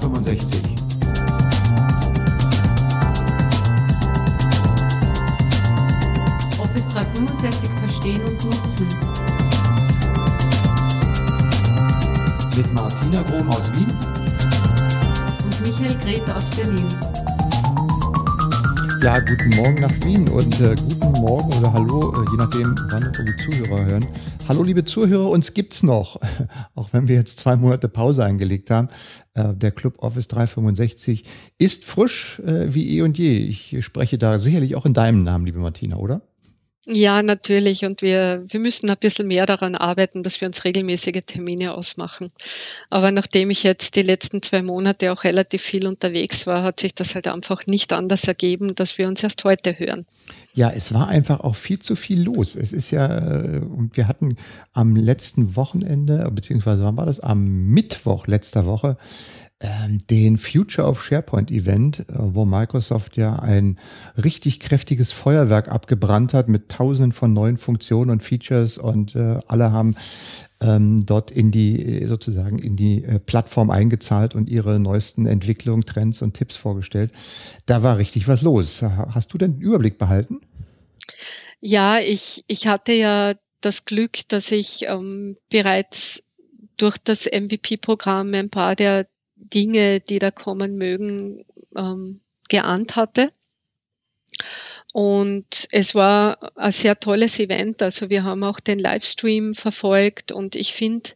365. Office 365 verstehen und nutzen. Mit Martina Grom aus Wien und Michael Grete aus Berlin. Ja, guten Morgen nach Wien und äh, guten Morgen oder Hallo, äh, je nachdem, wann unsere Zuhörer hören. Hallo, liebe Zuhörer, uns gibt's noch, auch wenn wir jetzt zwei Monate Pause eingelegt haben. Äh, der Club Office 365 ist frisch äh, wie eh und je. Ich spreche da sicherlich auch in deinem Namen, liebe Martina, oder? Ja, natürlich. Und wir, wir müssen ein bisschen mehr daran arbeiten, dass wir uns regelmäßige Termine ausmachen. Aber nachdem ich jetzt die letzten zwei Monate auch relativ viel unterwegs war, hat sich das halt einfach nicht anders ergeben, dass wir uns erst heute hören. Ja, es war einfach auch viel zu viel los. Es ist ja, äh, und wir hatten am letzten Wochenende, beziehungsweise wann war das? Am Mittwoch letzter Woche, den Future of SharePoint Event, äh, wo Microsoft ja ein richtig kräftiges Feuerwerk abgebrannt hat mit tausenden von neuen Funktionen und Features und äh, alle haben ähm, dort in die sozusagen in die äh, Plattform eingezahlt und ihre neuesten Entwicklungen, Trends und Tipps vorgestellt. Da war richtig was los. Hast du denn den Überblick behalten? Ja, ich, ich hatte ja das Glück, dass ich ähm, bereits durch das MVP-Programm ein paar der Dinge, die da kommen mögen, ähm, geahnt hatte. Und es war ein sehr tolles Event. Also wir haben auch den Livestream verfolgt und ich finde,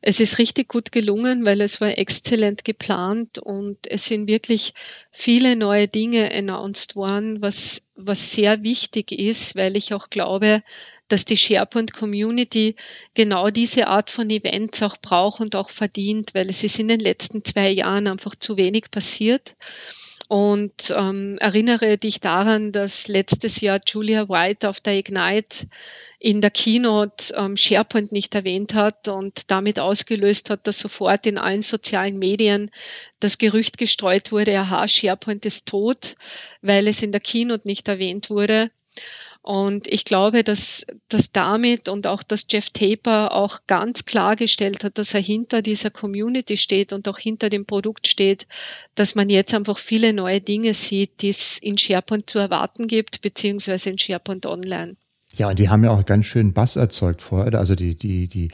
es ist richtig gut gelungen, weil es war exzellent geplant und es sind wirklich viele neue Dinge announced worden, was, was sehr wichtig ist, weil ich auch glaube, dass die SharePoint Community genau diese Art von Events auch braucht und auch verdient, weil es ist in den letzten zwei Jahren einfach zu wenig passiert. Und ähm, erinnere dich daran, dass letztes Jahr Julia White auf der Ignite in der Keynote ähm, SharePoint nicht erwähnt hat und damit ausgelöst hat, dass sofort in allen sozialen Medien das Gerücht gestreut wurde, aha, SharePoint ist tot, weil es in der Keynote nicht erwähnt wurde. Und ich glaube, dass, dass damit und auch, dass Jeff Taper auch ganz klargestellt hat, dass er hinter dieser Community steht und auch hinter dem Produkt steht, dass man jetzt einfach viele neue Dinge sieht, die es in SharePoint zu erwarten gibt, beziehungsweise in SharePoint Online. Ja, und die haben ja auch ganz schön Bass erzeugt vorher. Also die, die, die,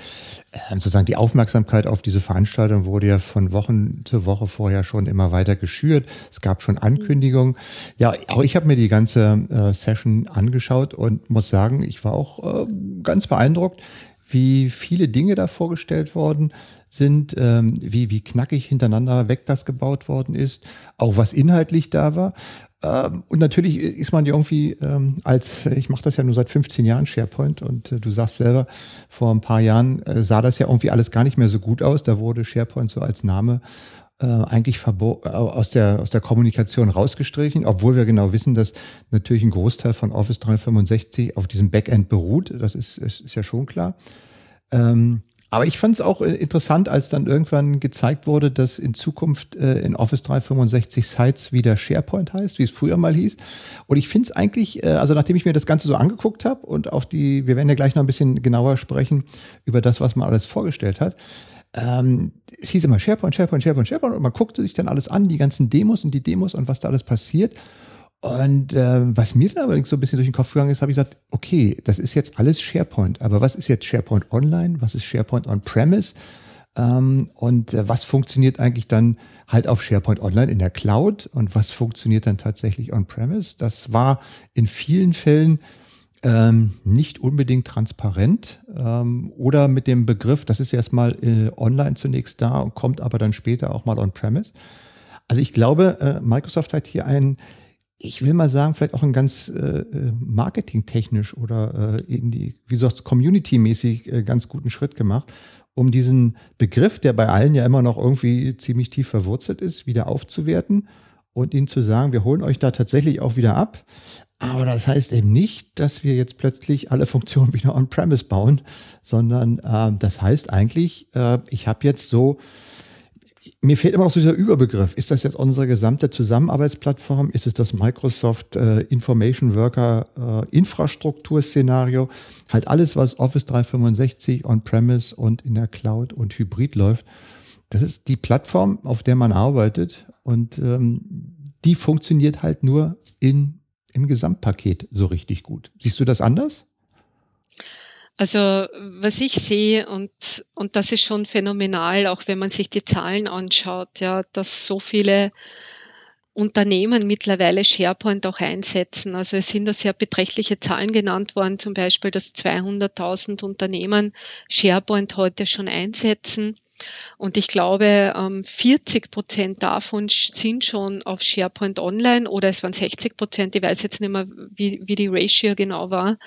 äh, sozusagen die Aufmerksamkeit auf diese Veranstaltung wurde ja von Wochen zu Woche vorher schon immer weiter geschürt. Es gab schon Ankündigungen. Ja, auch ich habe mir die ganze äh, Session angeschaut und muss sagen, ich war auch äh, ganz beeindruckt, wie viele Dinge da vorgestellt worden sind, ähm, wie, wie knackig hintereinander weg das gebaut worden ist, auch was inhaltlich da war. Ähm, und natürlich ist man irgendwie ähm, als, ich mache das ja nur seit 15 Jahren SharePoint und äh, du sagst selber, vor ein paar Jahren äh, sah das ja irgendwie alles gar nicht mehr so gut aus. Da wurde SharePoint so als Name äh, eigentlich aus der, aus der Kommunikation rausgestrichen, obwohl wir genau wissen, dass natürlich ein Großteil von Office 365 auf diesem Backend beruht. Das ist, ist, ist ja schon klar. Ähm, aber ich fand es auch äh, interessant, als dann irgendwann gezeigt wurde, dass in Zukunft äh, in Office 365 Sites wieder SharePoint heißt, wie es früher mal hieß. Und ich finde es eigentlich, äh, also nachdem ich mir das Ganze so angeguckt habe und auch die, wir werden ja gleich noch ein bisschen genauer sprechen über das, was man alles vorgestellt hat. Ähm, es hieß immer SharePoint, SharePoint, SharePoint, SharePoint und man guckte sich dann alles an, die ganzen Demos und die Demos und was da alles passiert. Und äh, was mir dann allerdings so ein bisschen durch den Kopf gegangen ist, habe ich gesagt, okay, das ist jetzt alles SharePoint, aber was ist jetzt SharePoint Online, was ist SharePoint On-Premise ähm, und äh, was funktioniert eigentlich dann halt auf SharePoint Online in der Cloud und was funktioniert dann tatsächlich On-Premise? Das war in vielen Fällen ähm, nicht unbedingt transparent ähm, oder mit dem Begriff, das ist erstmal äh, online zunächst da und kommt aber dann später auch mal On-Premise. Also ich glaube, äh, Microsoft hat hier einen ich will mal sagen, vielleicht auch ein ganz äh, äh, marketingtechnisch oder äh, in die, wie sagst community-mäßig äh, ganz guten Schritt gemacht, um diesen Begriff, der bei allen ja immer noch irgendwie ziemlich tief verwurzelt ist, wieder aufzuwerten und ihnen zu sagen, wir holen euch da tatsächlich auch wieder ab. Aber das heißt eben nicht, dass wir jetzt plötzlich alle Funktionen wieder on-premise bauen, sondern äh, das heißt eigentlich, äh, ich habe jetzt so mir fehlt immer noch so dieser Überbegriff. Ist das jetzt unsere gesamte Zusammenarbeitsplattform? Ist es das Microsoft äh, Information Worker äh, Infrastrukturszenario? Halt alles, was Office 365 on-premise und in der Cloud und Hybrid läuft. das ist die Plattform, auf der man arbeitet und ähm, die funktioniert halt nur in, im Gesamtpaket so richtig gut. Siehst du das anders? Also was ich sehe und, und das ist schon phänomenal, auch wenn man sich die Zahlen anschaut, ja, dass so viele Unternehmen mittlerweile SharePoint auch einsetzen. Also es sind da sehr beträchtliche Zahlen genannt worden, zum Beispiel, dass 200.000 Unternehmen SharePoint heute schon einsetzen. Und ich glaube, 40 ähm, Prozent davon sind schon auf SharePoint online oder es waren 60 Prozent. Ich weiß jetzt nicht mehr, wie, wie die Ratio genau war.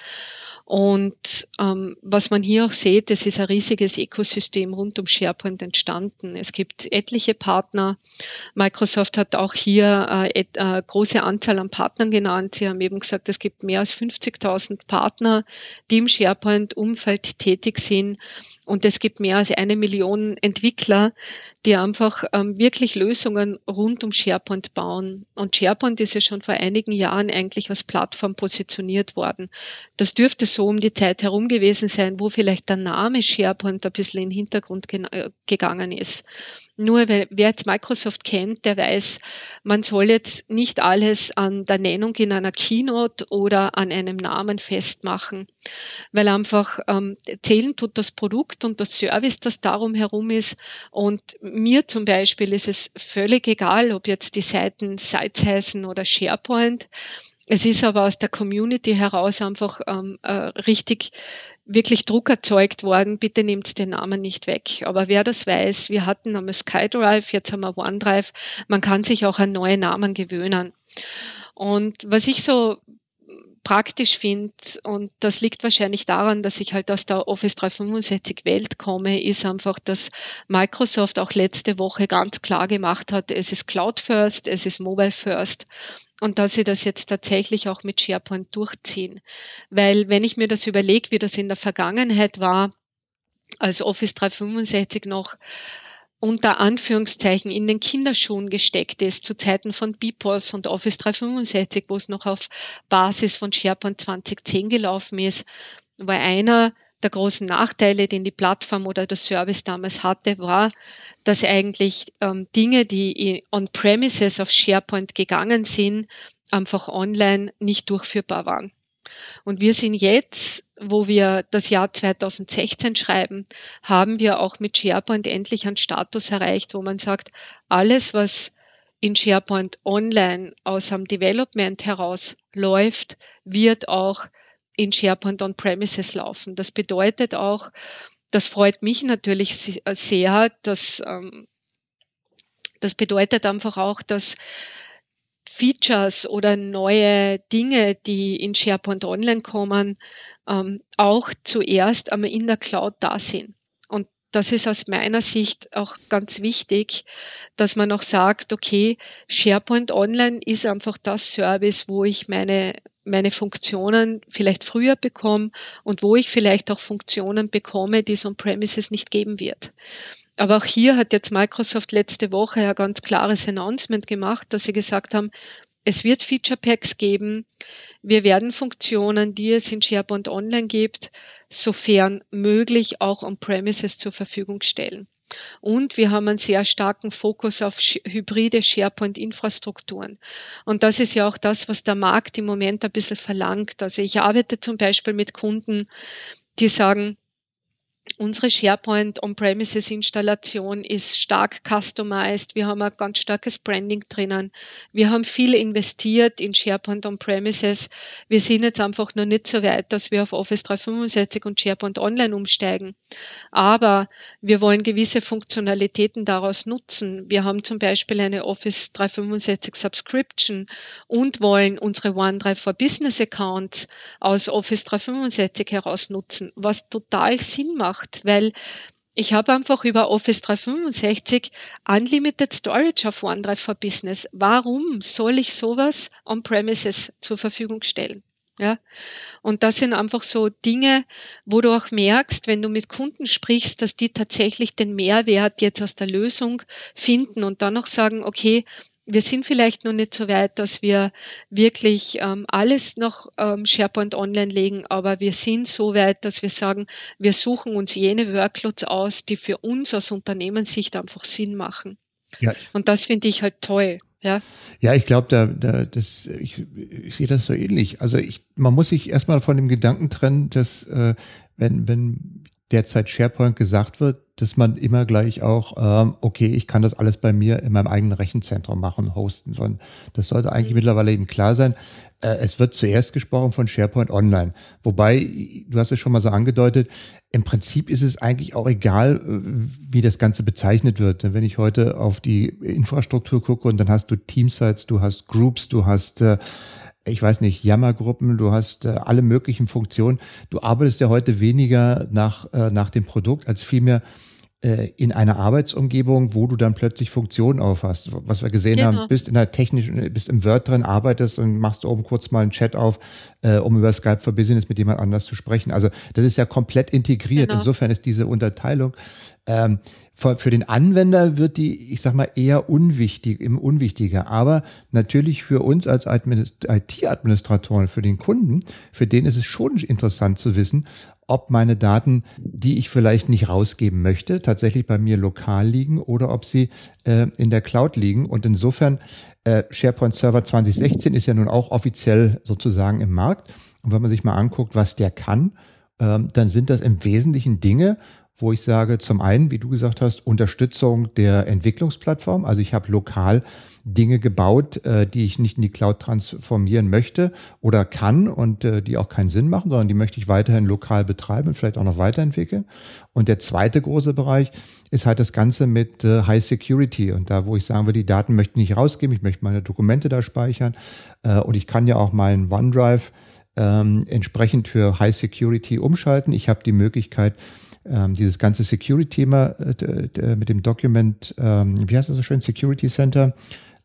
Und ähm, was man hier auch sieht, es ist ein riesiges Ökosystem rund um SharePoint entstanden. Es gibt etliche Partner. Microsoft hat auch hier äh, et, äh, große Anzahl an Partnern genannt. Sie haben eben gesagt, es gibt mehr als 50.000 Partner, die im SharePoint-Umfeld tätig sind. Und es gibt mehr als eine Million Entwickler, die einfach ähm, wirklich Lösungen rund um SharePoint bauen. Und SharePoint ist ja schon vor einigen Jahren eigentlich als Plattform positioniert worden. Das dürfte so um die Zeit herum gewesen sein, wo vielleicht der Name SharePoint ein bisschen in den Hintergrund äh, gegangen ist. Nur wer jetzt Microsoft kennt, der weiß, man soll jetzt nicht alles an der Nennung in einer Keynote oder an einem Namen festmachen, weil einfach ähm, zählen tut das Produkt und das Service, das darum herum ist. Und mir zum Beispiel ist es völlig egal, ob jetzt die Seiten Sites heißen oder SharePoint. Es ist aber aus der Community heraus einfach ähm, äh, richtig, wirklich Druck erzeugt worden. Bitte nehmt den Namen nicht weg. Aber wer das weiß, wir hatten einmal SkyDrive, jetzt haben wir OneDrive. Man kann sich auch an neue Namen gewöhnen. Und was ich so praktisch finde, und das liegt wahrscheinlich daran, dass ich halt aus der Office 365 Welt komme, ist einfach, dass Microsoft auch letzte Woche ganz klar gemacht hat, es ist Cloud First, es ist Mobile First und dass sie das jetzt tatsächlich auch mit SharePoint durchziehen. Weil wenn ich mir das überlege, wie das in der Vergangenheit war, als Office 365 noch unter Anführungszeichen in den Kinderschuhen gesteckt ist, zu Zeiten von BIPOS und Office 365, wo es noch auf Basis von SharePoint 2010 gelaufen ist, war einer der großen Nachteile, den die Plattform oder der Service damals hatte, war, dass eigentlich ähm, Dinge, die on-premises auf SharePoint gegangen sind, einfach online nicht durchführbar waren. Und wir sind jetzt, wo wir das Jahr 2016 schreiben, haben wir auch mit SharePoint endlich einen Status erreicht, wo man sagt, alles, was in SharePoint online aus dem Development heraus läuft, wird auch in SharePoint on-premises laufen. Das bedeutet auch, das freut mich natürlich sehr, dass ähm, das bedeutet einfach auch, dass Features oder neue Dinge, die in SharePoint Online kommen, ähm, auch zuerst einmal in der Cloud da sind. Und das ist aus meiner Sicht auch ganz wichtig, dass man auch sagt, okay, SharePoint Online ist einfach das Service, wo ich meine meine Funktionen vielleicht früher bekomme und wo ich vielleicht auch Funktionen bekomme, die es on-premises nicht geben wird. Aber auch hier hat jetzt Microsoft letzte Woche ein ganz klares Announcement gemacht, dass sie gesagt haben, es wird Feature Packs geben. Wir werden Funktionen, die es in SharePoint Online gibt, sofern möglich auch on-premises zur Verfügung stellen. Und wir haben einen sehr starken Fokus auf hybride SharePoint-Infrastrukturen. Und das ist ja auch das, was der Markt im Moment ein bisschen verlangt. Also ich arbeite zum Beispiel mit Kunden, die sagen, Unsere SharePoint On-Premises Installation ist stark customized. Wir haben ein ganz starkes Branding drinnen. Wir haben viel investiert in SharePoint On-Premises. Wir sind jetzt einfach noch nicht so weit, dass wir auf Office 365 und SharePoint Online umsteigen. Aber wir wollen gewisse Funktionalitäten daraus nutzen. Wir haben zum Beispiel eine Office 365 Subscription und wollen unsere OneDrive for Business Accounts aus Office 365 heraus nutzen, was total Sinn macht gemacht, weil ich habe einfach über Office 365 Unlimited Storage auf OneDrive for Business. Warum soll ich sowas on-premises zur Verfügung stellen? Ja, und das sind einfach so Dinge, wo du auch merkst, wenn du mit Kunden sprichst, dass die tatsächlich den Mehrwert jetzt aus der Lösung finden und dann auch sagen, okay, wir sind vielleicht noch nicht so weit, dass wir wirklich ähm, alles noch ähm, SharePoint online legen, aber wir sind so weit, dass wir sagen, wir suchen uns jene Workloads aus, die für uns aus Unternehmenssicht einfach Sinn machen. Ja. Und das finde ich halt toll. Ja, ja ich glaube, da, da, das, ich, ich sehe das so ähnlich. Also ich, man muss sich erstmal von dem Gedanken trennen, dass äh, wenn, wenn derzeit SharePoint gesagt wird, dass man immer gleich auch, ähm, okay, ich kann das alles bei mir in meinem eigenen Rechenzentrum machen, hosten. Sondern das sollte eigentlich mhm. mittlerweile eben klar sein. Äh, es wird zuerst gesprochen von SharePoint Online. Wobei, du hast es schon mal so angedeutet, im Prinzip ist es eigentlich auch egal, äh, wie das Ganze bezeichnet wird. Denn wenn ich heute auf die Infrastruktur gucke und dann hast du Teamsites, du hast Groups, du hast äh, ich weiß nicht, Jammergruppen, du hast äh, alle möglichen Funktionen. Du arbeitest ja heute weniger nach, äh, nach dem Produkt, als vielmehr in einer Arbeitsumgebung, wo du dann plötzlich Funktionen aufhast. Was wir gesehen genau. haben, bist in der technischen, bist im Word drin, arbeitest und machst oben kurz mal einen Chat auf, äh, um über Skype for Business mit jemand anders zu sprechen. Also das ist ja komplett integriert. Genau. Insofern ist diese Unterteilung ähm, für, für den Anwender wird die, ich sag mal, eher unwichtig, im unwichtiger. Aber natürlich für uns als IT-Administratoren, für den Kunden, für den ist es schon interessant zu wissen, ob meine Daten, die ich vielleicht nicht rausgeben möchte, tatsächlich bei mir lokal liegen oder ob sie äh, in der Cloud liegen. Und insofern, äh, SharePoint Server 2016 ist ja nun auch offiziell sozusagen im Markt. Und wenn man sich mal anguckt, was der kann, äh, dann sind das im Wesentlichen Dinge, wo ich sage, zum einen, wie du gesagt hast, Unterstützung der Entwicklungsplattform. Also ich habe lokal Dinge gebaut, äh, die ich nicht in die Cloud transformieren möchte oder kann und äh, die auch keinen Sinn machen, sondern die möchte ich weiterhin lokal betreiben und vielleicht auch noch weiterentwickeln. Und der zweite große Bereich ist halt das Ganze mit äh, High Security und da, wo ich sagen will, die Daten möchte ich nicht rausgeben, ich möchte meine Dokumente da speichern äh, und ich kann ja auch meinen OneDrive ähm, entsprechend für High Security umschalten. Ich habe die Möglichkeit, ähm, dieses ganze Security-Thema äh, mit dem Document, ähm, wie heißt das so schön, Security Center,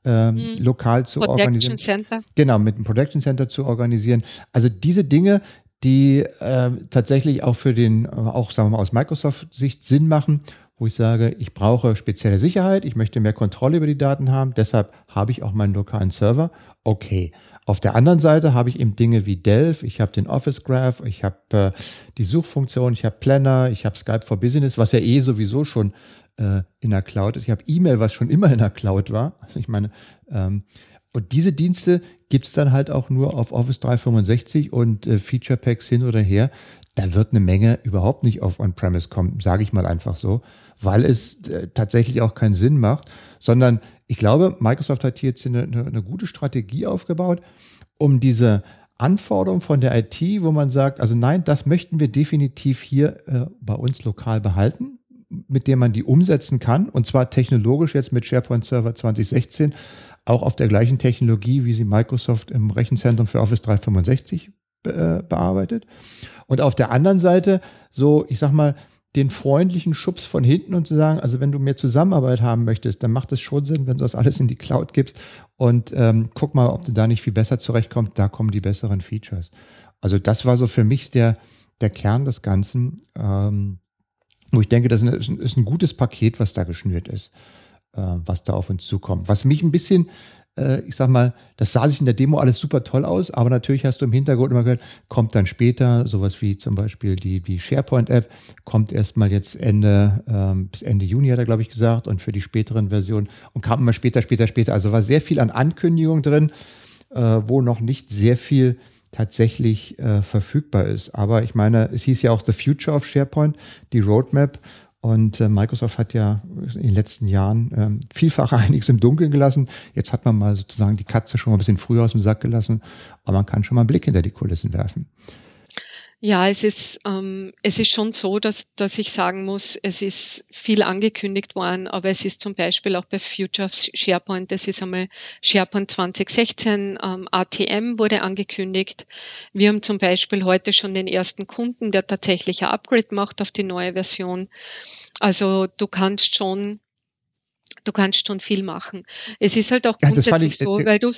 ähm, mhm. lokal zu Protection organisieren. Center. Genau, mit dem Protection Center zu organisieren. Also diese Dinge, die äh, tatsächlich auch für den, auch sagen wir mal aus Microsoft-Sicht Sinn machen, wo ich sage, ich brauche spezielle Sicherheit, ich möchte mehr Kontrolle über die Daten haben, deshalb habe ich auch meinen lokalen Server. Okay. Auf der anderen Seite habe ich eben Dinge wie Delph, ich habe den Office Graph, ich habe äh, die Suchfunktion, ich habe Planner, ich habe Skype for Business, was ja eh sowieso schon äh, in der Cloud ist. Ich habe E-Mail, was schon immer in der Cloud war. Also ich meine, ähm, und diese Dienste gibt es dann halt auch nur auf Office 365 und äh, Feature Packs hin oder her. Da wird eine Menge überhaupt nicht auf On-Premise kommen, sage ich mal einfach so, weil es äh, tatsächlich auch keinen Sinn macht, sondern ich glaube, Microsoft hat hier jetzt eine, eine, gute Strategie aufgebaut, um diese Anforderungen von der IT, wo man sagt, also nein, das möchten wir definitiv hier äh, bei uns lokal behalten mit dem man die umsetzen kann, und zwar technologisch jetzt mit SharePoint Server 2016, auch auf der gleichen Technologie, wie sie Microsoft im Rechenzentrum für Office 365 be äh, bearbeitet. Und auf der anderen Seite so, ich sag mal, den freundlichen Schubs von hinten und zu sagen, also wenn du mehr Zusammenarbeit haben möchtest, dann macht es schon Sinn, wenn du das alles in die Cloud gibst und ähm, guck mal, ob du da nicht viel besser zurechtkommst, da kommen die besseren Features. Also das war so für mich der, der Kern des Ganzen. Ähm, wo ich denke, das ist ein, gutes Paket, was da geschnürt ist, äh, was da auf uns zukommt. Was mich ein bisschen, äh, ich sag mal, das sah sich in der Demo alles super toll aus, aber natürlich hast du im Hintergrund immer gehört, kommt dann später, sowas wie zum Beispiel die, die SharePoint-App, kommt erstmal jetzt Ende, ähm, bis Ende Juni, hat er, glaube ich, gesagt, und für die späteren Versionen und kam immer später, später, später. Also war sehr viel an Ankündigung drin, äh, wo noch nicht sehr viel tatsächlich äh, verfügbar ist. Aber ich meine, es hieß ja auch The Future of SharePoint, die Roadmap. Und äh, Microsoft hat ja in den letzten Jahren ähm, vielfach einiges im Dunkeln gelassen. Jetzt hat man mal sozusagen die Katze schon mal ein bisschen früher aus dem Sack gelassen, aber man kann schon mal einen Blick hinter die Kulissen werfen. Ja, es ist, ähm, es ist schon so, dass, dass ich sagen muss, es ist viel angekündigt worden, aber es ist zum Beispiel auch bei Future of SharePoint, das ist einmal SharePoint 2016, ähm, ATM wurde angekündigt. Wir haben zum Beispiel heute schon den ersten Kunden, der tatsächlich ein Upgrade macht auf die neue Version. Also du kannst schon du kannst schon viel machen. Es ist halt auch grundsätzlich ja, ich, so, äh, weil du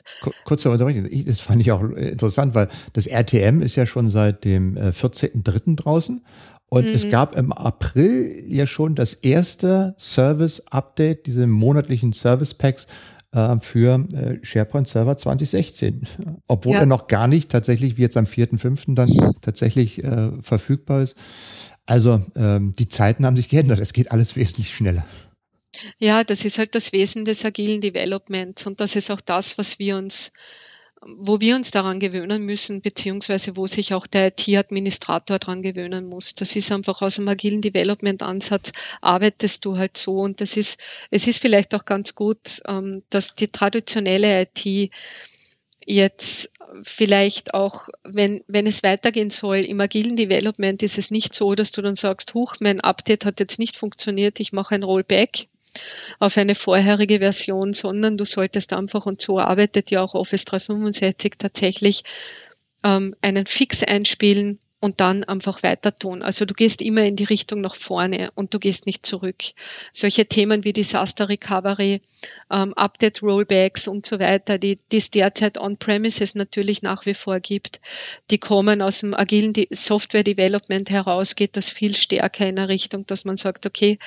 kurz aber das fand ich auch interessant, weil das RTM ist ja schon seit dem 14.3. Äh, draußen und mhm. es gab im April ja schon das erste Service-Update, diese monatlichen Service-Packs äh, für äh, SharePoint Server 2016, obwohl ja. er noch gar nicht tatsächlich, wie jetzt am 4.5. dann tatsächlich äh, verfügbar ist. Also ähm, die Zeiten haben sich geändert. Es geht alles wesentlich schneller. Ja, das ist halt das Wesen des agilen Developments und das ist auch das, was wir uns, wo wir uns daran gewöhnen müssen, beziehungsweise wo sich auch der IT-Administrator daran gewöhnen muss. Das ist einfach aus dem agilen Development-Ansatz arbeitest du halt so und das ist, es ist vielleicht auch ganz gut, ähm, dass die traditionelle IT jetzt vielleicht auch, wenn, wenn es weitergehen soll, im agilen Development ist es nicht so, dass du dann sagst, huch, mein Update hat jetzt nicht funktioniert, ich mache ein Rollback auf eine vorherige Version, sondern du solltest einfach, und so arbeitet ja auch Office 365 tatsächlich, ähm, einen Fix einspielen, und dann einfach weiter tun. Also du gehst immer in die Richtung nach vorne und du gehst nicht zurück. Solche Themen wie Disaster Recovery, ähm, Update Rollbacks und so weiter, die, die es derzeit on-premises natürlich nach wie vor gibt, die kommen aus dem agilen Software Development heraus, geht das viel stärker in eine Richtung, dass man sagt, okay,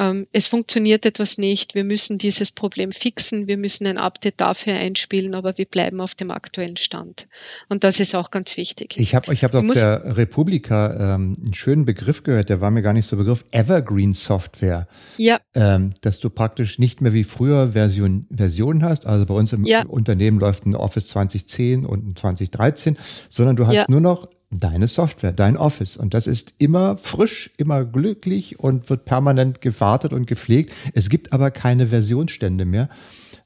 ähm, es funktioniert etwas nicht, wir müssen dieses Problem fixen, wir müssen ein Update dafür einspielen, aber wir bleiben auf dem aktuellen Stand. Und das ist auch ganz wichtig. Ich habe ich hab auf der Republika ähm, einen schönen Begriff gehört, der war mir gar nicht so Begriff, Evergreen Software. Ja. Ähm, dass du praktisch nicht mehr wie früher Version, Versionen hast, also bei uns im ja. Unternehmen läuft ein Office 2010 und ein 2013, sondern du hast ja. nur noch deine Software, dein Office. Und das ist immer frisch, immer glücklich und wird permanent gewartet und gepflegt. Es gibt aber keine Versionsstände mehr,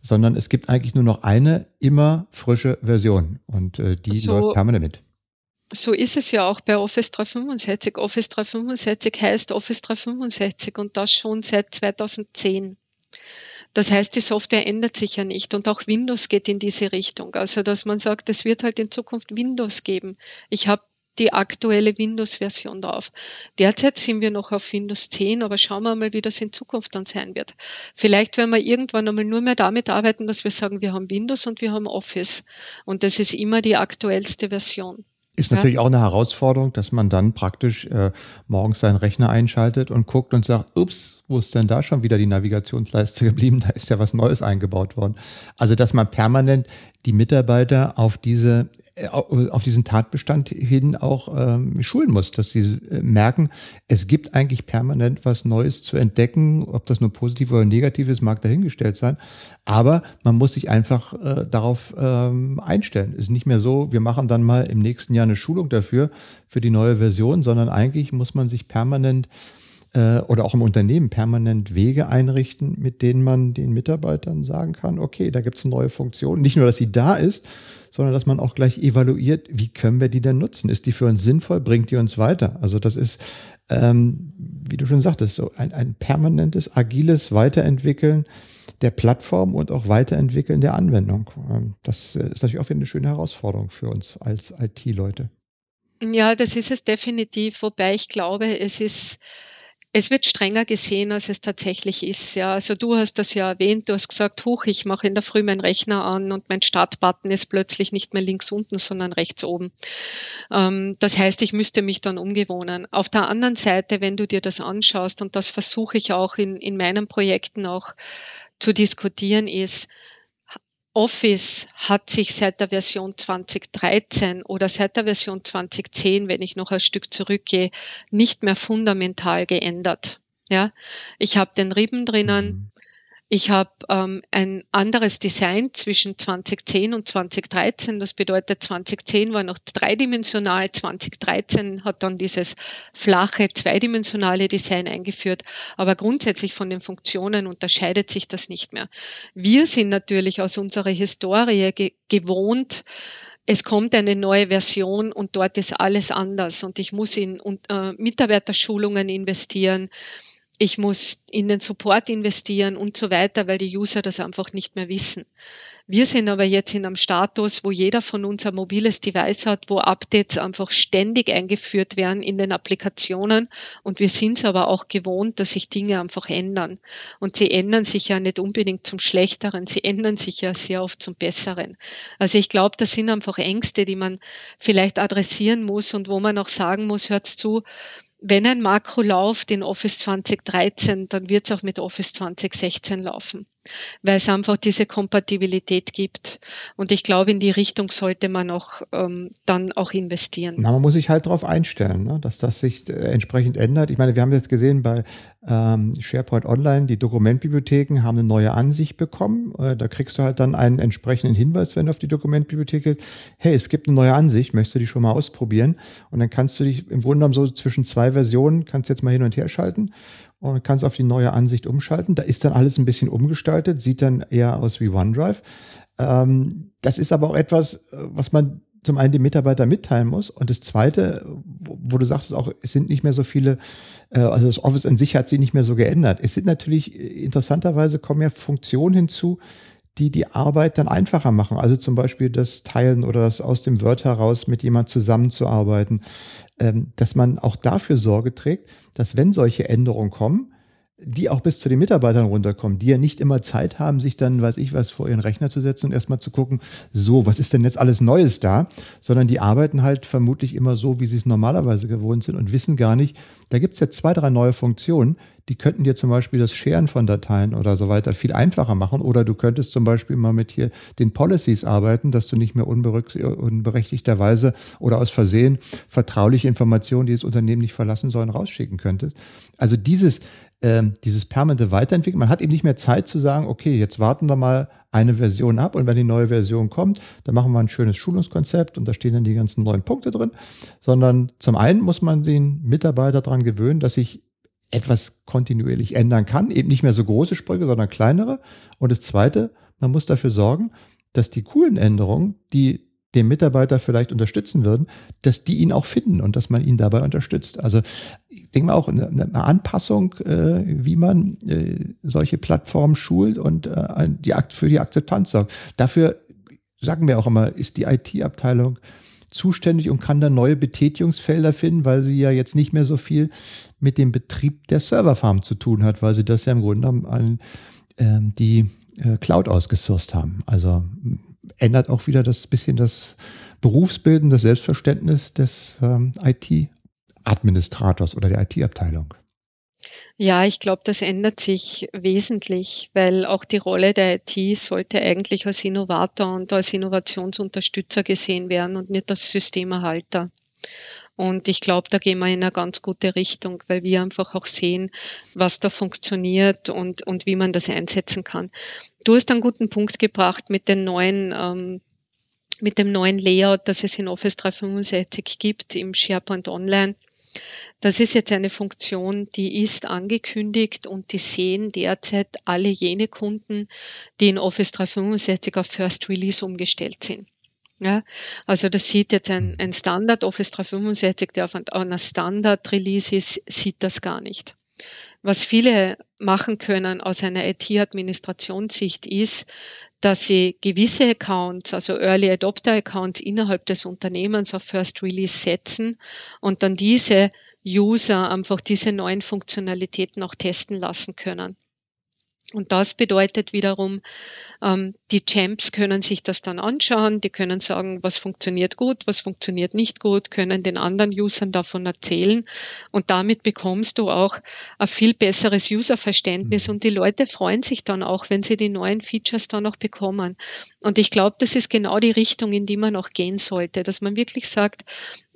sondern es gibt eigentlich nur noch eine immer frische Version und äh, die so, läuft permanent mit. So ist es ja auch bei Office 365. Office 365 heißt Office 365 und das schon seit 2010. Das heißt, die Software ändert sich ja nicht und auch Windows geht in diese Richtung. Also, dass man sagt, es wird halt in Zukunft Windows geben. Ich habe die aktuelle Windows-Version drauf. Derzeit sind wir noch auf Windows 10, aber schauen wir mal, wie das in Zukunft dann sein wird. Vielleicht werden wir irgendwann einmal nur mehr damit arbeiten, dass wir sagen, wir haben Windows und wir haben Office. Und das ist immer die aktuellste Version. Ist natürlich ja. auch eine Herausforderung, dass man dann praktisch äh, morgens seinen Rechner einschaltet und guckt und sagt, ups, wo ist denn da schon wieder die Navigationsleiste geblieben? Da ist ja was Neues eingebaut worden. Also, dass man permanent die Mitarbeiter auf diese äh, auf diesen Tatbestand hin auch ähm, schulen muss, dass sie äh, merken, es gibt eigentlich permanent was Neues zu entdecken, ob das nur positiv oder negativ ist, mag dahingestellt sein, aber man muss sich einfach äh, darauf ähm, einstellen. Es ist nicht mehr so, wir machen dann mal im nächsten Jahr eine Schulung dafür, für die neue Version, sondern eigentlich muss man sich permanent äh, oder auch im Unternehmen permanent Wege einrichten, mit denen man den Mitarbeitern sagen kann, okay, da gibt es eine neue Funktion. Nicht nur, dass sie da ist, sondern dass man auch gleich evaluiert, wie können wir die denn nutzen? Ist die für uns sinnvoll? Bringt die uns weiter? Also das ist, ähm, wie du schon sagtest, so ein, ein permanentes, agiles Weiterentwickeln der Plattform und auch Weiterentwickeln der Anwendung. Ähm, das ist natürlich auch wieder eine schöne Herausforderung für uns als IT-Leute. Ja, das ist es definitiv, wobei ich glaube, es ist es wird strenger gesehen, als es tatsächlich ist. Ja, also du hast das ja erwähnt. Du hast gesagt, hoch, ich mache in der Früh meinen Rechner an und mein Startbutton ist plötzlich nicht mehr links unten, sondern rechts oben. Ähm, das heißt, ich müsste mich dann umgewohnen. Auf der anderen Seite, wenn du dir das anschaust, und das versuche ich auch in, in meinen Projekten auch zu diskutieren, ist, Office hat sich seit der Version 2013 oder seit der Version 2010, wenn ich noch ein Stück zurückgehe, nicht mehr fundamental geändert. Ja, ich habe den Rippen drinnen, mhm. Ich habe ähm, ein anderes Design zwischen 2010 und 2013. Das bedeutet, 2010 war noch dreidimensional, 2013 hat dann dieses flache, zweidimensionale Design eingeführt. Aber grundsätzlich von den Funktionen unterscheidet sich das nicht mehr. Wir sind natürlich aus unserer Historie ge gewohnt, es kommt eine neue Version und dort ist alles anders und ich muss in äh, Mitarbeiterschulungen investieren ich muss in den Support investieren und so weiter, weil die User das einfach nicht mehr wissen. Wir sind aber jetzt in einem Status, wo jeder von uns ein mobiles Device hat, wo Updates einfach ständig eingeführt werden in den Applikationen. Und wir sind es aber auch gewohnt, dass sich Dinge einfach ändern. Und sie ändern sich ja nicht unbedingt zum Schlechteren, sie ändern sich ja sehr oft zum Besseren. Also ich glaube, das sind einfach Ängste, die man vielleicht adressieren muss und wo man auch sagen muss, hört zu, wenn ein Makro läuft in Office 2013, dann wird es auch mit Office 2016 laufen. Weil es einfach diese Kompatibilität gibt. Und ich glaube, in die Richtung sollte man auch ähm, dann auch investieren. Na, man muss sich halt darauf einstellen, ne, dass das sich äh, entsprechend ändert. Ich meine, wir haben jetzt gesehen bei ähm, SharePoint Online, die Dokumentbibliotheken haben eine neue Ansicht bekommen. Äh, da kriegst du halt dann einen entsprechenden Hinweis, wenn du auf die Dokumentbibliothek gehst. Hey, es gibt eine neue Ansicht, möchtest du die schon mal ausprobieren? Und dann kannst du dich im Grunde genommen so zwischen zwei Versionen, kannst jetzt mal hin und her schalten und kannst auf die neue Ansicht umschalten. Da ist dann alles ein bisschen umgestaltet, sieht dann eher aus wie OneDrive. Ähm, das ist aber auch etwas, äh, was man zum einen dem Mitarbeiter mitteilen muss und das zweite, wo, wo du sagst auch, es sind nicht mehr so viele, äh, also das Office an sich hat sich nicht mehr so geändert. Es sind natürlich äh, interessanterweise kommen ja Funktionen hinzu, die die Arbeit dann einfacher machen. Also zum Beispiel das Teilen oder das aus dem Word heraus mit jemand zusammenzuarbeiten, ähm, dass man auch dafür Sorge trägt, dass wenn solche Änderungen kommen, die auch bis zu den Mitarbeitern runterkommen, die ja nicht immer Zeit haben, sich dann, weiß ich was, vor ihren Rechner zu setzen und erstmal zu gucken, so, was ist denn jetzt alles Neues da? Sondern die arbeiten halt vermutlich immer so, wie sie es normalerweise gewohnt sind und wissen gar nicht, da gibt es jetzt zwei, drei neue Funktionen, die könnten dir zum Beispiel das Scheren von Dateien oder so weiter viel einfacher machen. Oder du könntest zum Beispiel mal mit hier den Policies arbeiten, dass du nicht mehr unberechtigterweise oder aus Versehen vertrauliche Informationen, die das Unternehmen nicht verlassen sollen, rausschicken könntest. Also dieses, ähm, dieses permanente Weiterentwickeln. Man hat eben nicht mehr Zeit zu sagen, okay, jetzt warten wir mal eine Version ab und wenn die neue Version kommt, dann machen wir ein schönes Schulungskonzept und da stehen dann die ganzen neuen Punkte drin, sondern zum einen muss man den Mitarbeiter daran gewöhnen, dass sich etwas kontinuierlich ändern kann, eben nicht mehr so große Sprünge, sondern kleinere. Und das zweite, man muss dafür sorgen, dass die coolen Änderungen, die den Mitarbeiter vielleicht unterstützen würden, dass die ihn auch finden und dass man ihn dabei unterstützt. Also ich denke mal auch eine, eine Anpassung, äh, wie man äh, solche Plattformen schult und äh, die Akt für die Akzeptanz sorgt. Dafür sagen wir auch immer, ist die IT-Abteilung zuständig und kann dann neue Betätigungsfelder finden, weil sie ja jetzt nicht mehr so viel mit dem Betrieb der Serverfarm zu tun hat, weil sie das ja im Grunde genommen an ähm, die äh, Cloud ausgesourced haben. Also ändert auch wieder das bisschen das Berufsbilden, das Selbstverständnis des ähm, IT-Administrators oder der IT-Abteilung. Ja, ich glaube, das ändert sich wesentlich, weil auch die Rolle der IT sollte eigentlich als Innovator und als Innovationsunterstützer gesehen werden und nicht als Systemerhalter. Und ich glaube, da gehen wir in eine ganz gute Richtung, weil wir einfach auch sehen, was da funktioniert und, und wie man das einsetzen kann. Du hast einen guten Punkt gebracht mit den neuen ähm, mit dem neuen Layout, das es in Office 365 gibt, im SharePoint Online. Das ist jetzt eine Funktion, die ist angekündigt und die sehen derzeit alle jene Kunden, die in Office 365 auf First Release umgestellt sind. Ja, also das sieht jetzt ein, ein Standard Office 365, der auf einer Standard Release ist, sieht das gar nicht. Was viele machen können aus einer IT-Administrationssicht ist, dass sie gewisse Accounts, also Early Adopter Accounts innerhalb des Unternehmens auf First Release setzen und dann diese User einfach diese neuen Funktionalitäten auch testen lassen können. Und das bedeutet wiederum, ähm, die Champs können sich das dann anschauen, die können sagen, was funktioniert gut, was funktioniert nicht gut, können den anderen Usern davon erzählen und damit bekommst du auch ein viel besseres Userverständnis mhm. und die Leute freuen sich dann auch, wenn sie die neuen Features dann auch bekommen. Und ich glaube, das ist genau die Richtung, in die man auch gehen sollte, dass man wirklich sagt,